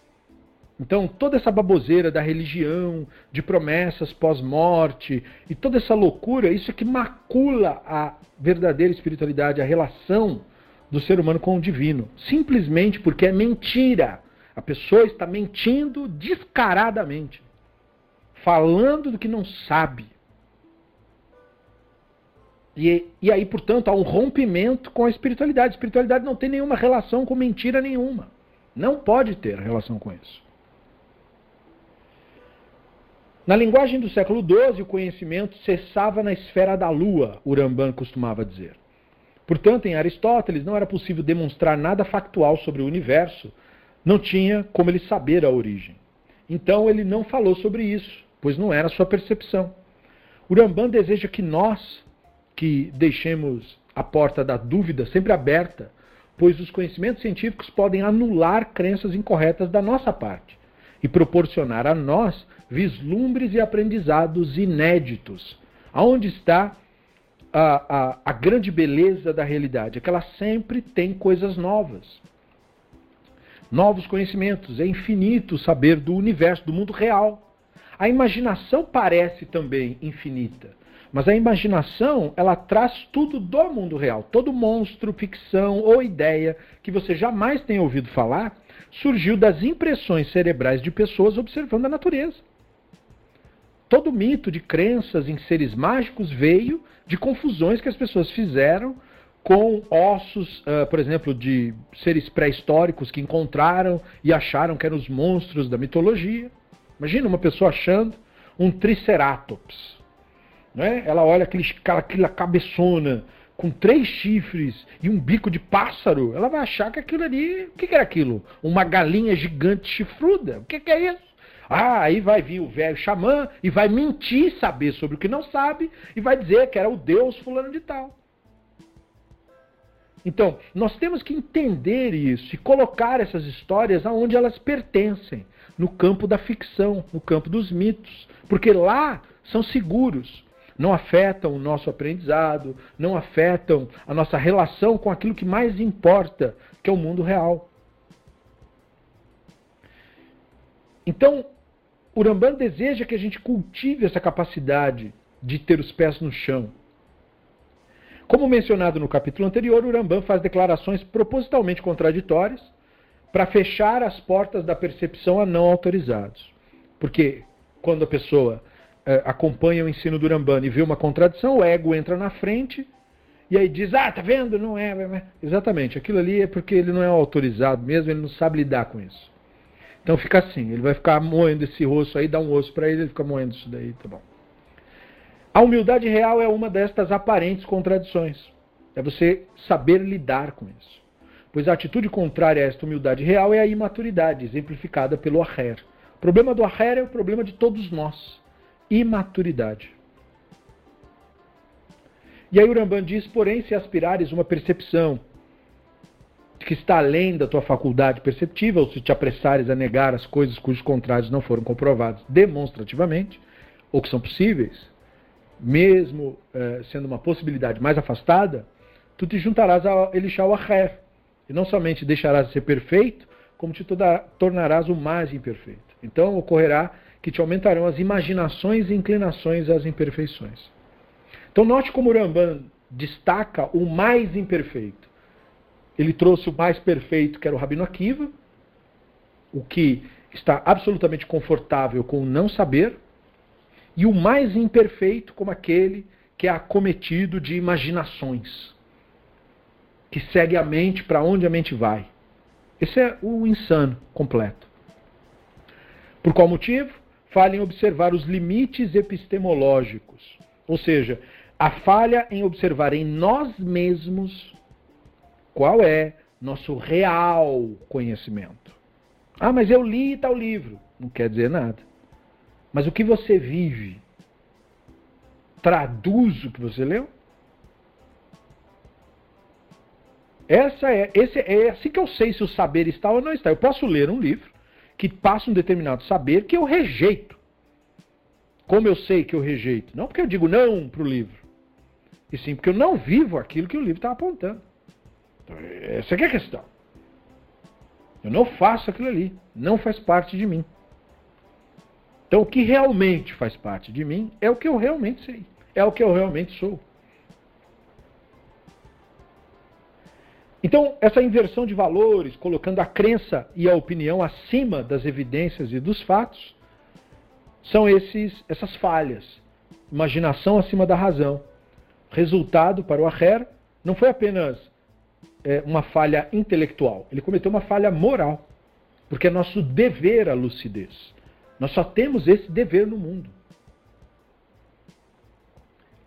Então, toda essa baboseira da religião, de promessas pós-morte e toda essa loucura, isso é que macula a verdadeira espiritualidade, a relação do ser humano com o divino. Simplesmente porque é mentira. A pessoa está mentindo descaradamente, falando do que não sabe. E, e aí, portanto, há um rompimento com a espiritualidade. A espiritualidade não tem nenhuma relação com mentira nenhuma. Não pode ter relação com isso. Na linguagem do século XII, o conhecimento cessava na esfera da lua, Uramban costumava dizer. Portanto, em Aristóteles, não era possível demonstrar nada factual sobre o universo, não tinha como ele saber a origem. Então, ele não falou sobre isso, pois não era sua percepção. Uramban deseja que nós, que deixemos a porta da dúvida sempre aberta, pois os conhecimentos científicos podem anular crenças incorretas da nossa parte e proporcionar a nós vislumbres e aprendizados inéditos. Aonde está a, a, a grande beleza da realidade? É que ela sempre tem coisas novas. Novos conhecimentos. É infinito saber do universo, do mundo real. A imaginação parece também infinita. Mas a imaginação, ela traz tudo do mundo real. Todo monstro, ficção ou ideia que você jamais tenha ouvido falar surgiu das impressões cerebrais de pessoas observando a natureza. Todo mito de crenças em seres mágicos veio de confusões que as pessoas fizeram com ossos, uh, por exemplo, de seres pré-históricos que encontraram e acharam que eram os monstros da mitologia. Imagina uma pessoa achando um triceratops. Né? Ela olha aquele, aquela cabeçona com três chifres e um bico de pássaro. Ela vai achar que aquilo ali. O que, que era aquilo? Uma galinha gigante chifruda? O que, que é isso? Ah, aí vai vir o velho xamã e vai mentir, saber sobre o que não sabe e vai dizer que era o Deus fulano de tal. Então, nós temos que entender isso e colocar essas histórias aonde elas pertencem, no campo da ficção, no campo dos mitos, porque lá são seguros, não afetam o nosso aprendizado, não afetam a nossa relação com aquilo que mais importa, que é o mundo real. Então, o Rambam deseja que a gente cultive essa capacidade de ter os pés no chão, como mencionado no capítulo anterior, o Rambam faz declarações propositalmente contraditórias para fechar as portas da percepção a não autorizados. Porque quando a pessoa eh, acompanha o ensino do Rambam e vê uma contradição, o ego entra na frente e aí diz: Ah, tá vendo? Não é. é, é. Exatamente, aquilo ali é porque ele não é autorizado mesmo, ele não sabe lidar com isso. Então fica assim: ele vai ficar moendo esse osso aí, dá um osso para ele, ele fica moendo isso daí, tá bom. A humildade real é uma destas aparentes contradições. É você saber lidar com isso. Pois a atitude contrária a esta humildade real é a imaturidade, exemplificada pelo Aher. O problema do Aher é o problema de todos nós. Imaturidade. E aí o Ramban diz, porém, se aspirares uma percepção que está além da tua faculdade perceptiva, ou se te apressares a negar as coisas cujos contrários não foram comprovados demonstrativamente, ou que são possíveis, mesmo eh, sendo uma possibilidade mais afastada, tu te juntarás a Elishau Acher. E não somente deixarás de ser perfeito, como te tornarás o mais imperfeito. Então ocorrerá que te aumentarão as imaginações e inclinações às imperfeições. Então note como o Ramban destaca o mais imperfeito. Ele trouxe o mais perfeito, que era o Rabino Akiva, o que está absolutamente confortável com o não saber, e o mais imperfeito como aquele que é acometido de imaginações, que segue a mente para onde a mente vai. Esse é o insano completo. Por qual motivo? Falha em observar os limites epistemológicos, ou seja, a falha em observar em nós mesmos qual é nosso real conhecimento. Ah, mas eu li tal livro. Não quer dizer nada. Mas o que você vive traduz o que você leu? Essa é, esse, é assim que eu sei se o saber está ou não está. Eu posso ler um livro que passa um determinado saber que eu rejeito. Como eu sei que eu rejeito? Não porque eu digo não para o livro, e sim porque eu não vivo aquilo que o livro está apontando. Essa é a questão. Eu não faço aquilo ali, não faz parte de mim. Então, o que realmente faz parte de mim é o que eu realmente sei, é o que eu realmente sou. Então, essa inversão de valores, colocando a crença e a opinião acima das evidências e dos fatos, são esses, essas falhas. Imaginação acima da razão. Resultado para o Aher não foi apenas é, uma falha intelectual, ele cometeu uma falha moral, porque é nosso dever a lucidez. Nós só temos esse dever no mundo.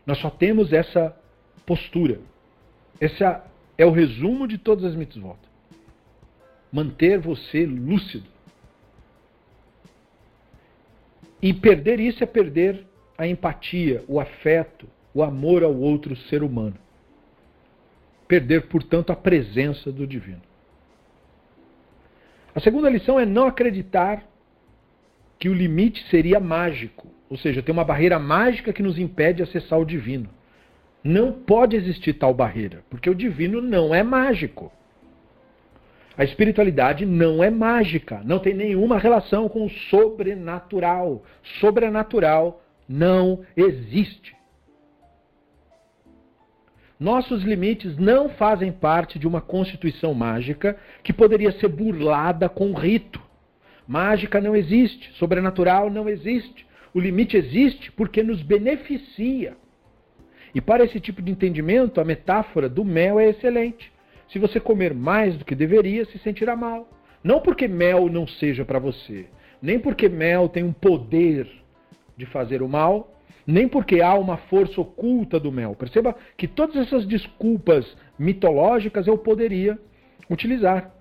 Nós só temos essa postura. Esse é o resumo de todas as mitzvot. Manter você lúcido. E perder isso é perder a empatia, o afeto, o amor ao outro ser humano. Perder, portanto, a presença do divino. A segunda lição é não acreditar que o limite seria mágico, ou seja, tem uma barreira mágica que nos impede de acessar o divino. Não pode existir tal barreira, porque o divino não é mágico. A espiritualidade não é mágica, não tem nenhuma relação com o sobrenatural. Sobrenatural não existe. Nossos limites não fazem parte de uma constituição mágica que poderia ser burlada com rito. Mágica não existe, sobrenatural não existe. O limite existe porque nos beneficia. E para esse tipo de entendimento, a metáfora do mel é excelente. Se você comer mais do que deveria, se sentirá mal. Não porque mel não seja para você, nem porque mel tem um poder de fazer o mal, nem porque há uma força oculta do mel. Perceba que todas essas desculpas mitológicas eu poderia utilizar.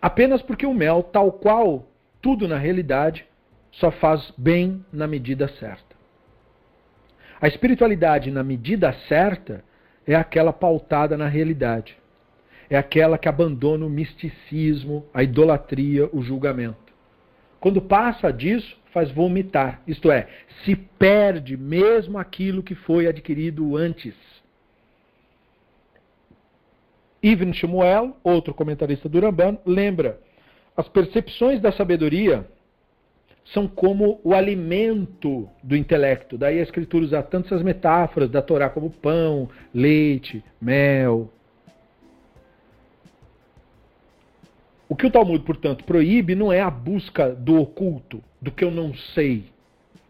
Apenas porque o mel, tal qual tudo na realidade, só faz bem na medida certa. A espiritualidade na medida certa é aquela pautada na realidade. É aquela que abandona o misticismo, a idolatria, o julgamento. Quando passa disso, faz vomitar, isto é, se perde mesmo aquilo que foi adquirido antes. Ibn Shmuel, outro comentarista do Ramban, lembra: as percepções da sabedoria são como o alimento do intelecto. Daí a escritura usa tanto essas metáforas da Torá como pão, leite, mel. O que o Talmud, portanto, proíbe não é a busca do oculto, do que eu não sei,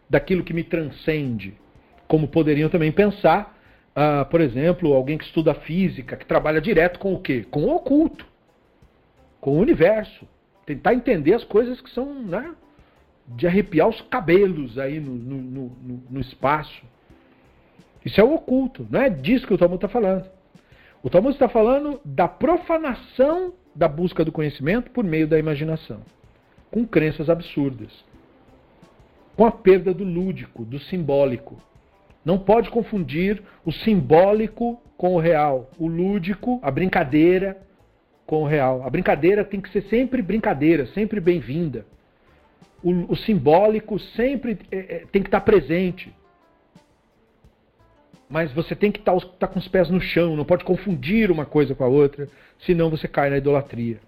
daquilo que me transcende, como poderiam também pensar, uh, por exemplo, alguém que estuda física, que trabalha direto com o quê? Com o oculto, com o universo. Tentar entender as coisas que são né, de arrepiar os cabelos aí no, no, no, no espaço. Isso é o oculto, não é disso que o Talmud está falando. O Talmud está falando da profanação da busca do conhecimento por meio da imaginação, com crenças absurdas, com a perda do lúdico, do simbólico. Não pode confundir o simbólico com o real, o lúdico, a brincadeira com o real. A brincadeira tem que ser sempre brincadeira, sempre bem-vinda o, o simbólico sempre é, é, tem que estar presente. Mas você tem que estar, estar tá com os pés no chão, não pode confundir uma coisa com a outra, senão você cai na idolatria.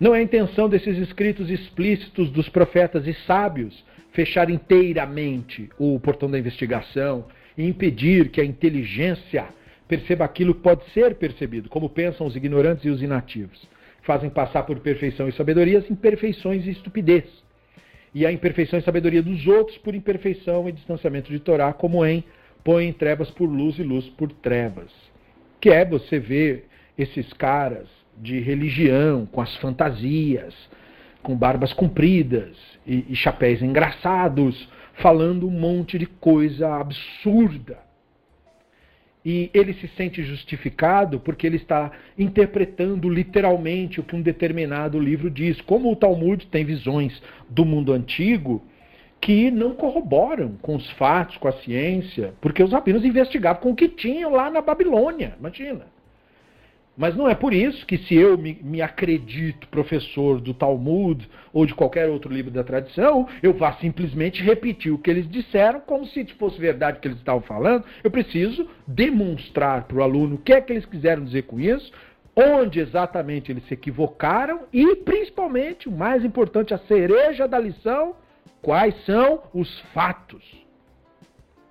Não é a intenção desses escritos explícitos dos profetas e sábios fechar inteiramente o portão da investigação e impedir que a inteligência perceba aquilo que pode ser percebido, como pensam os ignorantes e os inativos fazem passar por perfeição e sabedoria as imperfeições e estupidez. E a imperfeição e sabedoria dos outros por imperfeição e distanciamento de Torá, como em põe trevas por luz e luz por trevas. Que é você ver esses caras de religião, com as fantasias, com barbas compridas e, e chapéus engraçados, falando um monte de coisa absurda e ele se sente justificado porque ele está interpretando literalmente o que um determinado livro diz. Como o Talmud tem visões do mundo antigo que não corroboram com os fatos, com a ciência, porque os rabinos investigavam com o que tinham lá na Babilônia, imagina. Mas não é por isso que, se eu me, me, acredito professor do Talmud ou de qualquer outro livro da tradição, eu vá simplesmente repetir o que eles disseram, como se fosse verdade o que eles estavam falando. Eu preciso demonstrar para o aluno o que é que eles quiseram dizer com isso, onde exatamente eles se equivocaram e, principalmente, o mais importante, a cereja da lição, quais são os fatos.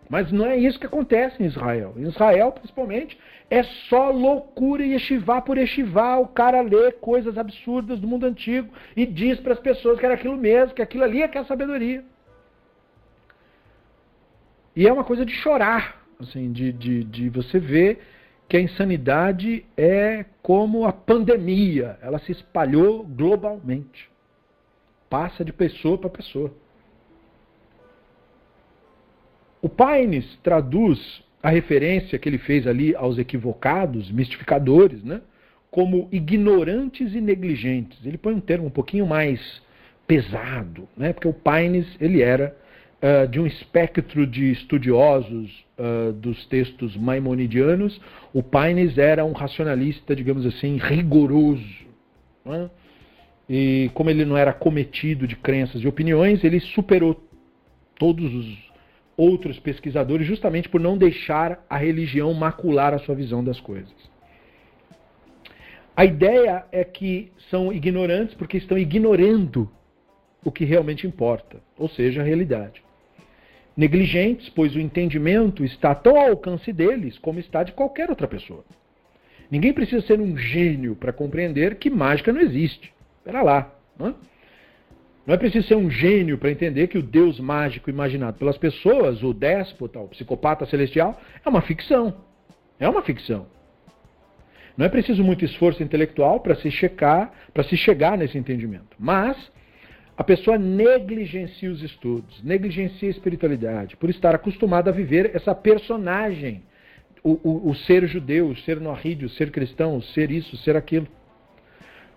Mas não é isso que acontece em Israel. Em Israel, principalmente, é só loucura e estivá por estivá. O cara lê coisas absurdas do mundo antigo e diz para as pessoas que era aquilo mesmo, que aquilo ali é que é sabedoria. E é uma coisa de chorar, assim, de, de, de você ver que a insanidade é como a pandemia, ela se espalhou globalmente. Passa de pessoa para pessoa. O Paines traduz a referência que ele fez ali aos equivocados, mistificadores, né, como ignorantes e negligentes. Ele põe um termo um pouquinho mais pesado, né, porque o Paines ele era uh, de um espectro de estudiosos uh, dos textos maimonidianos. O Paines era um racionalista, digamos assim, rigoroso. Né? E como ele não era cometido de crenças e opiniões, ele superou todos os outros pesquisadores, justamente por não deixar a religião macular a sua visão das coisas. A ideia é que são ignorantes porque estão ignorando o que realmente importa, ou seja, a realidade. Negligentes, pois o entendimento está tão ao alcance deles como está de qualquer outra pessoa. Ninguém precisa ser um gênio para compreender que mágica não existe. Espera lá. Não é? Não é preciso ser um gênio para entender que o Deus mágico imaginado pelas pessoas, o déspota, o psicopata celestial, é uma ficção. É uma ficção. Não é preciso muito esforço intelectual para se checar, para se chegar nesse entendimento. Mas a pessoa negligencia os estudos, negligencia a espiritualidade, por estar acostumada a viver essa personagem, o, o, o ser judeu, o ser noarrídeo, o ser cristão, o ser isso, o ser aquilo.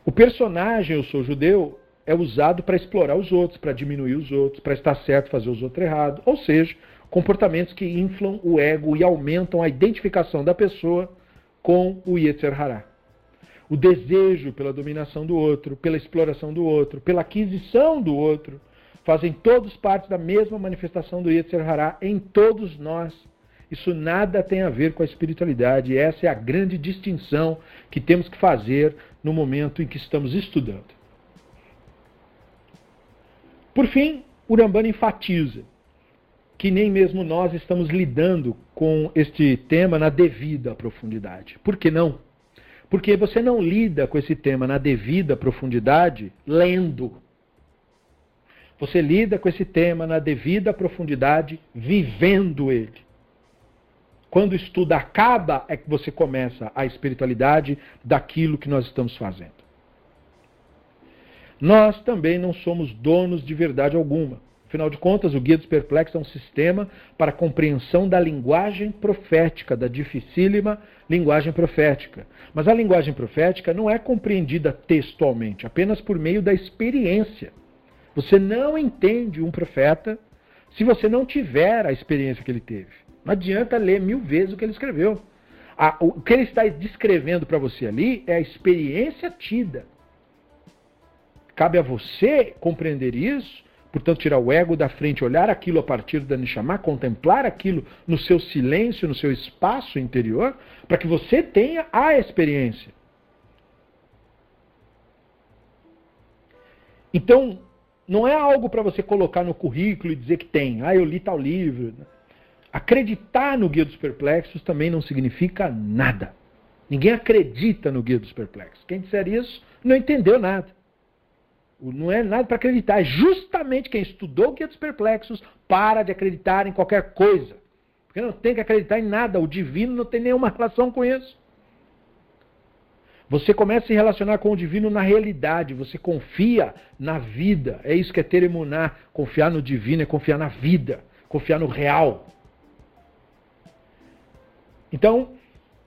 O personagem, eu sou judeu, é usado para explorar os outros, para diminuir os outros, para estar certo, fazer os outros errado. Ou seja, comportamentos que inflam o ego e aumentam a identificação da pessoa com o Yetzer Hará. O desejo pela dominação do outro, pela exploração do outro, pela aquisição do outro, fazem todos parte da mesma manifestação do Yetzer Hará em todos nós. Isso nada tem a ver com a espiritualidade. Essa é a grande distinção que temos que fazer no momento em que estamos estudando. Por fim, Urambana enfatiza que nem mesmo nós estamos lidando com este tema na devida profundidade. Por que não? Porque você não lida com esse tema na devida profundidade lendo. Você lida com esse tema na devida profundidade vivendo ele. Quando o estudo acaba, é que você começa a espiritualidade daquilo que nós estamos fazendo. Nós também não somos donos de verdade alguma. Afinal de contas, o Guia dos Perplexos é um sistema para compreensão da linguagem profética, da dificílima linguagem profética. Mas a linguagem profética não é compreendida textualmente, apenas por meio da experiência. Você não entende um profeta se você não tiver a experiência que ele teve. Não adianta ler mil vezes o que ele escreveu. o que ele está descrevendo para você ali é a experiência tida. Cabe a você compreender isso Portanto, tirar o ego da frente, olhar aquilo a partir da Neshama, contemplar aquilo no seu silêncio, no seu espaço interior, para que você tenha a experiência. Então, não é algo para você colocar no currículo e dizer que tem. Ah, eu li tal livro. Acreditar no Guia dos Perplexos também não significa nada. Ninguém acredita no Guia dos Perplexos. Quem disser isso não entendeu nada. Não é nada para acreditar. É justamente quem estudou o Guia dos Perplexos para de acreditar em qualquer coisa. Porque não tem que acreditar em nada. O divino não tem nenhuma relação com isso. Você começa a se relacionar com o divino na realidade. Você confia na vida. É isso que é ter emunar. Confiar no divino é confiar na vida. Confiar no real. Então,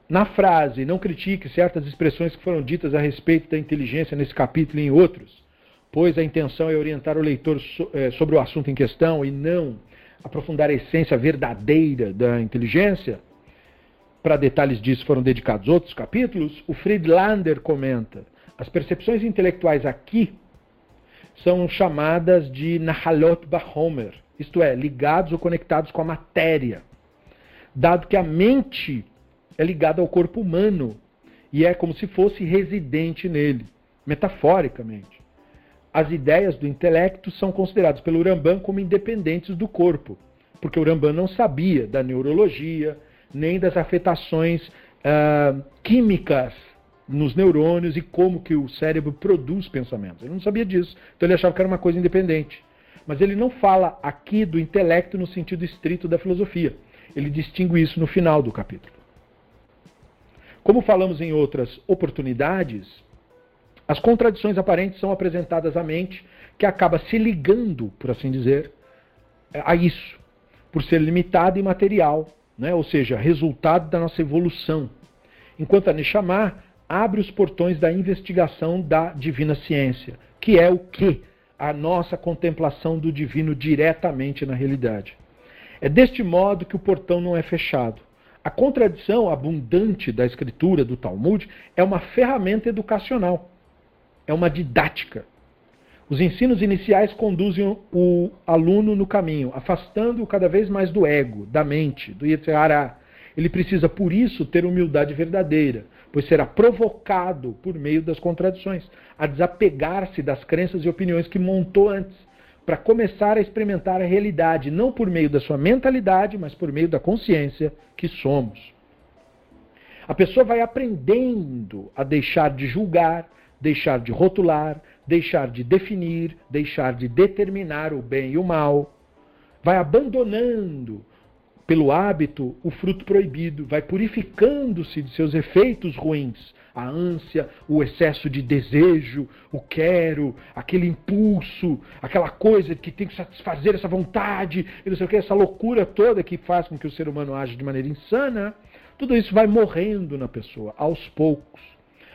na frase, não critique certas expressões que foram ditas a respeito da inteligência nesse capítulo e em outros pois a intenção é orientar o leitor é, sobre o assunto em questão e não aprofundar a essência verdadeira da inteligência. Para detalhes disso foram dedicados outros capítulos. O Friedlander comenta: as percepções intelectuais aqui são chamadas de Nahalot Bahomer, isto é, ligados ou conectados com a matéria, dado que a mente é ligada ao corpo humano e é como se fosse residente nele, metaforicamente as ideias do intelecto são consideradas pelo Uramban como independentes do corpo, porque o Uramban não sabia da neurologia, nem das afetações uh, químicas nos neurônios e como que o cérebro produz pensamentos. Ele não sabia disso, então ele achava que era uma coisa independente. Mas ele não fala aqui do intelecto no sentido estrito da filosofia. Ele distingue isso no final do capítulo. Como falamos em outras oportunidades, as contradições aparentes são apresentadas à mente, que acaba se ligando, por assim dizer, a isso, por ser limitada e material, né? ou seja, resultado da nossa evolução. Enquanto a Neshama abre os portões da investigação da divina ciência, que é o que? A nossa contemplação do divino diretamente na realidade. É deste modo que o portão não é fechado. A contradição abundante da escritura do Talmud é uma ferramenta educacional é uma didática. Os ensinos iniciais conduzem o aluno no caminho, afastando-o cada vez mais do ego, da mente, do Yetzirah. Ele precisa, por isso, ter humildade verdadeira, pois será provocado por meio das contradições, a desapegar-se das crenças e opiniões que montou antes, para começar a experimentar a realidade, não por meio da sua mentalidade, mas por meio da consciência que somos. A pessoa vai aprendendo a deixar de julgar, deixar de rotular, deixar de definir, deixar de determinar o bem e o mal. Vai abandonando pelo hábito o fruto proibido, vai purificando-se de seus efeitos ruins, a ânsia, o excesso de desejo, o quero, aquele impulso, aquela coisa que tem que satisfazer essa vontade, e não sei o que, essa loucura toda que faz com que o ser humano age de maneira insana, tudo isso vai morrendo na pessoa, aos poucos.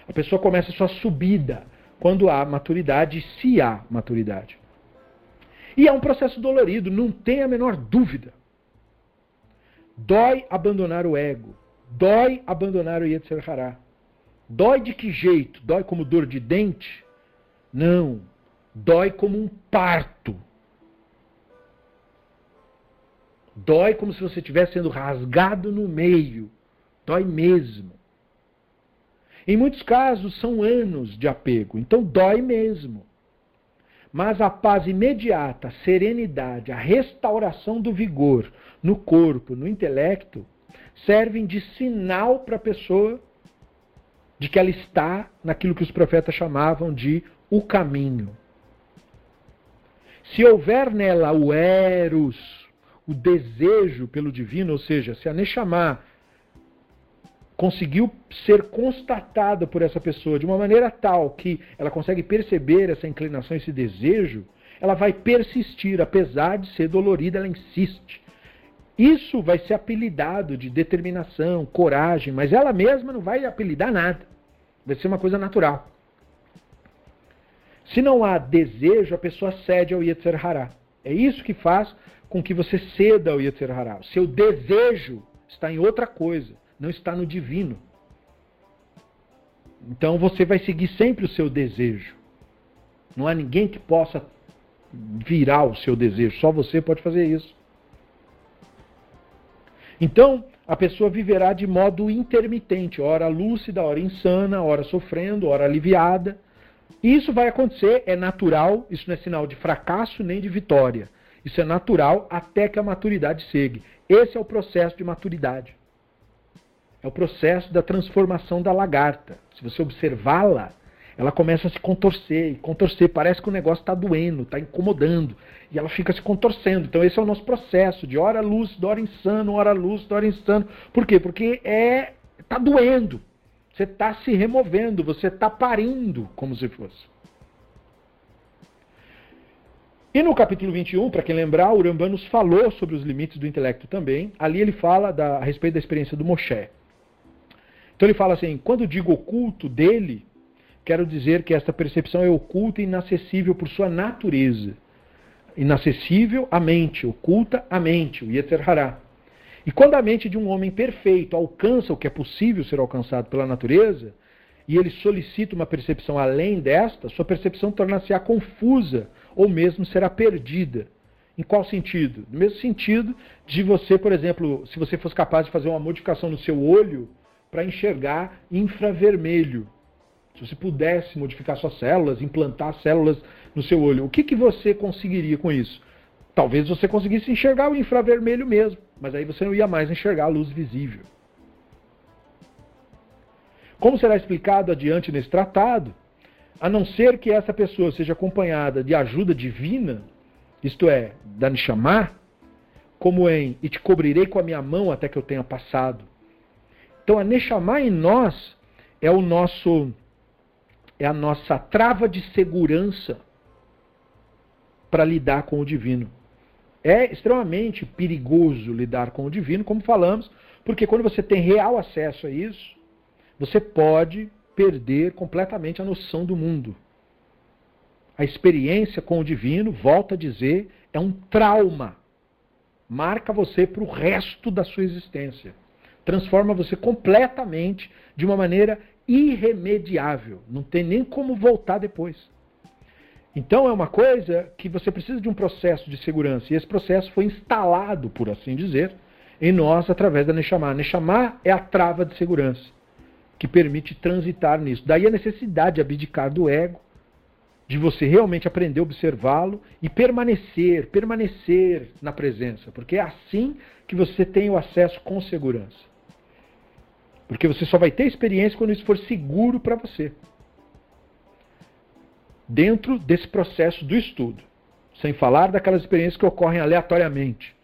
A pessoa começa a sua subida quando há maturidade, se há maturidade. E é um processo dolorido, não tem a menor dúvida. Dói abandonar o ego, dói abandonar o Yetzer Hará. Dói de que jeito? Dói como dor de dente? Não. Dói como um parto. Dói como se você estivesse sendo rasgado no meio. Dói mesmo. Em muitos casos são anos de apego, então dói mesmo. Mas a paz imediata, a serenidade, a restauração do vigor no corpo, no intelecto, servem de sinal para a pessoa de que ela está naquilo que os profetas chamavam de o caminho. Se houver nela o eros, o desejo pelo divino, ou seja, se a Neshama conseguiu ser constatada por essa pessoa de uma maneira tal que ela consegue perceber essa inclinação, esse desejo, ela vai persistir, apesar de ser dolorida, ela insiste. Isso vai ser apelidado de determinação, coragem, mas ela mesma não vai apelidar nada. Vai ser uma coisa natural. Se não há desejo, a pessoa cede ao Yetzer Hará. É isso que faz com que você ceda ao Yetzer Hará. O seu desejo está em outra coisa, não está no divino. Então você vai seguir sempre o seu desejo. Não há ninguém que possa virar o seu desejo, só você pode fazer isso. Então, a pessoa viverá de modo intermitente, hora lúcida, hora insana, hora sofrendo, hora aliviada. Isso vai acontecer, é natural, isso não é sinal de fracasso nem de vitória. Isso é natural até que a maturidade chegue. Esse é o processo de maturidade. É o processo da transformação da lagarta. Se você observá-la, ela começa a se contorcer, e contorcer, parece que o negócio está doendo, está incomodando, e ela fica se contorcendo. Então esse é o nosso processo, de hora lúcido, hora insano, hora lúcido, hora insano. Por quê? Porque é está doendo. Você está se removendo, você está parindo, como se fosse. E no capítulo 21, para quem lembrar, o Urambá nos falou sobre os limites do intelecto também. Ali ele fala da, a respeito da experiência do Moshe. Então ele fala assim: quando digo oculto dele, quero dizer que esta percepção é oculta e inacessível por sua natureza. Inacessível à mente, oculta à mente, o Yetzer Hará. E quando a mente de um homem perfeito alcança o que é possível ser alcançado pela natureza, e ele solicita uma percepção além desta, sua percepção torna-se-á confusa ou mesmo será perdida. Em qual sentido? No mesmo sentido de você, por exemplo, se você fosse capaz de fazer uma modificação no seu olho para enxergar infravermelho. Se você pudesse modificar suas células, implantar células no seu olho, o que, que você conseguiria com isso? Talvez você conseguisse enxergar o infravermelho mesmo, mas aí você não ia mais enxergar a luz visível. Como será explicado adiante nesse tratado, a não ser que essa pessoa seja acompanhada de ajuda divina, isto é, da Nishamá, como em e te cobrirei com a minha mão até que eu tenha passado. Então a Neshama em nós é o nosso é a nossa trava de segurança para lidar com o divino. É extremamente perigoso lidar com o divino, como falamos, porque quando você tem real acesso a isso, você pode perder completamente a noção do mundo. A experiência com o divino, volta a dizer, é um trauma. Marca você para o resto da sua existência. Transforma você completamente de uma maneira irremediável. Não tem nem como voltar depois. Então é uma coisa que você precisa de um processo de segurança. E esse processo foi instalado, por assim dizer, em nós através da Neshama. Neshama é a trava de segurança que permite transitar nisso. Daí a necessidade de abdicar do ego, de você realmente aprender a observá-lo e permanecer, permanecer na presença, porque é assim que você tem o acesso com segurança. Porque você só vai ter experiência quando isso for seguro para você. Dentro desse processo do estudo. Sem falar daquelas experiências que ocorrem aleatoriamente.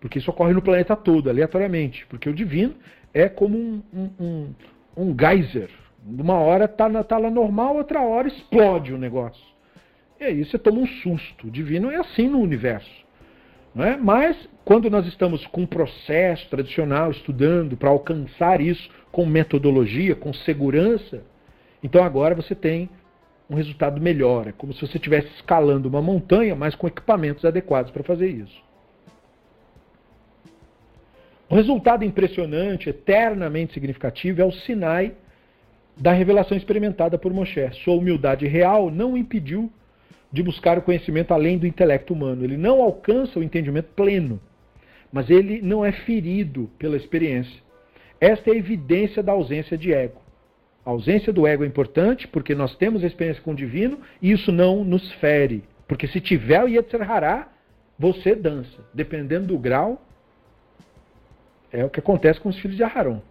Porque isso ocorre no planeta todo, aleatoriamente. Porque o divino é como um, um, um, um geyser. Uma hora está tá lá normal, outra hora explode o negócio. E aí você toma um susto. O divino é assim no universo. É? Mas, quando nós estamos com um processo tradicional, estudando para alcançar isso com metodologia, com segurança, então agora você tem um resultado melhor. É como se você estivesse escalando uma montanha, mas com equipamentos adequados para fazer isso. O resultado impressionante, eternamente significativo, é o Sinai da revelação experimentada por Moshe. Sua humildade real não impediu de buscar o conhecimento além do intelecto humano. Ele não alcança o entendimento pleno, mas ele não é ferido pela experiência. Esta é a evidência da ausência de ego. A ausência do ego é importante porque nós temos experiência com o divino e isso não nos fere. Porque se tiver o Yetzer Hará, você dança. Dependendo do grau, é o que acontece com os filhos de Aharon.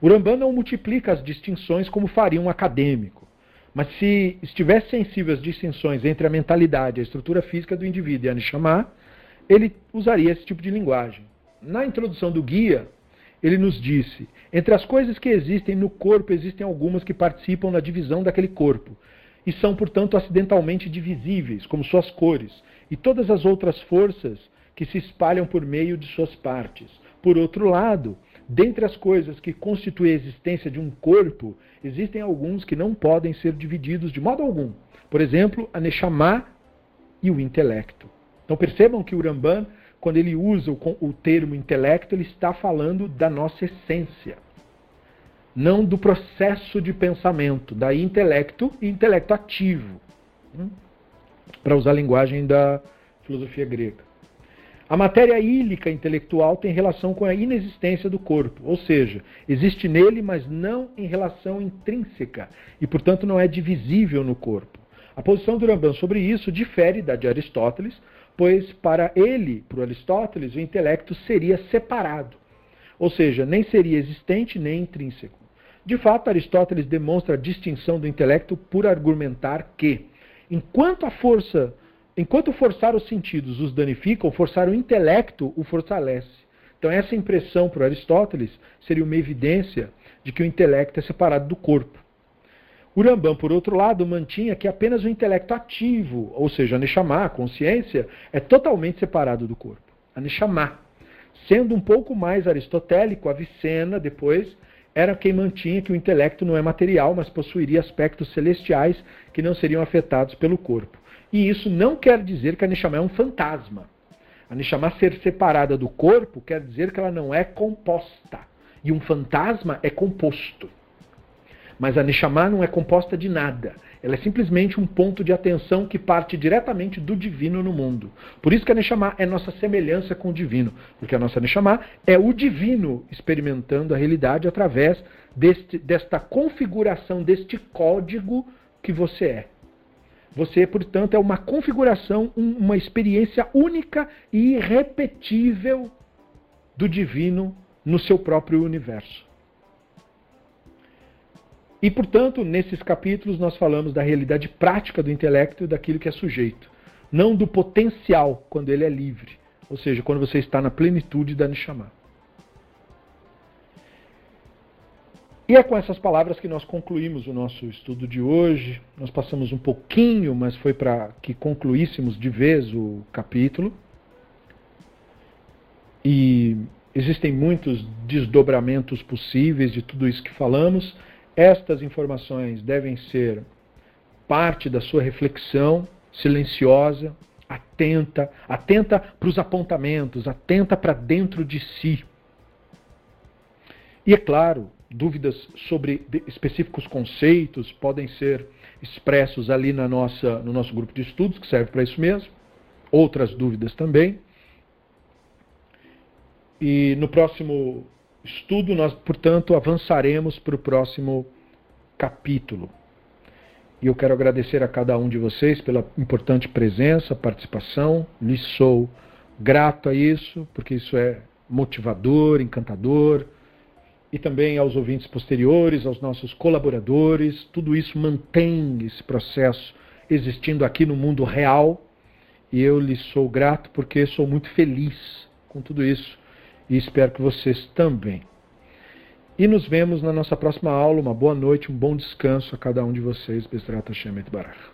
O Rambam não multiplica as distinções como faria um acadêmico. Mas se estivesse sensível às distinções entre a mentalidade, a estrutura física do indivíduo e a Neshama, ele usaria esse tipo de linguagem. Na introdução do guia, ele nos disse: entre as coisas que existem no corpo, existem algumas que participam na divisão daquele corpo e são, portanto, acidentalmente divisíveis, como suas cores, e todas as outras forças que se espalham por meio de suas partes. Por outro lado, dentre as coisas que constituem a existência de um corpo, existem alguns que não podem ser divididos de modo algum. Por exemplo, a Neshama e o intelecto. Então percebam que o Ramban, quando ele usa o, termo intelecto, ele está falando da nossa essência. Não do processo de pensamento, da intelecto e intelecto ativo. Hum? Para usar a linguagem da filosofia grega. A matéria ílica intelectual tem relação com a inexistência do corpo, ou seja, existe nele, mas não em relação intrínseca, e portanto não é divisível no corpo. A posição do Rambam sobre isso difere da de Aristóteles, pois para ele, para Aristóteles, o intelecto seria separado, ou seja, nem seria existente nem intrínseco. De fato, Aristóteles demonstra a distinção do intelecto por argumentar que, enquanto a força Enquanto forçar os sentidos os danificam, forçar o intelecto o fortalece. Então, essa impressão para Aristóteles seria uma evidência de que o intelecto é separado do corpo. O Rambam, por outro lado, mantinha que apenas o intelecto ativo, ou seja, a Neshama, a consciência, é totalmente separado do corpo. A Neshama. Sendo um pouco mais aristotélico, Avicena, depois, era quem mantinha que o intelecto não é material, mas possuiria aspectos celestiais que não seriam afetados pelo corpo. E isso não quer dizer que a Neshama é um fantasma. A Neshama ser separada do corpo quer dizer que ela não é composta. E um fantasma é composto. Mas a Neshama não é composta de nada. Ela é simplesmente um ponto de atenção que parte diretamente do divino no mundo. Por isso que a Neshama é nossa semelhança com o divino. Porque a nossa Neshama é o divino experimentando a realidade através deste, desta configuração, deste código que você é. Você, portanto, é uma configuração, uma experiência única e irrepetível do divino no seu próprio universo. E, portanto, nesses capítulos nós falamos da realidade prática do intelecto e daquilo que é sujeito, não do potencial quando ele é livre, ou seja, quando você está na plenitude da Neshama. E é com essas palavras que nós concluímos o nosso estudo de hoje. Nós passamos um pouquinho, mas foi para que concluíssemos de vez o capítulo. E existem muitos desdobramentos possíveis de tudo isso que falamos. Estas informações devem ser parte da sua reflexão silenciosa, atenta, atenta para os apontamentos, atenta para dentro de si. E é claro, dúvidas sobre específicos conceitos podem ser expressos ali na nossa, no nosso grupo de estudos, que serve para isso mesmo. Outras dúvidas também. E no próximo estudo, nós, portanto, avançaremos para o próximo capítulo. E eu quero agradecer a cada um de vocês pela importante presença, participação. Lhes sou grato a isso, porque isso é motivador, encantador e também aos ouvintes posteriores, aos nossos colaboradores. Tudo isso mantém esse processo existindo aqui no mundo real e eu lhes sou grato porque sou muito feliz com tudo isso e espero que vocês também. E nos vemos na nossa próxima aula. Uma boa noite, um bom descanso a cada um de vocês. Besrata Shemet Barach.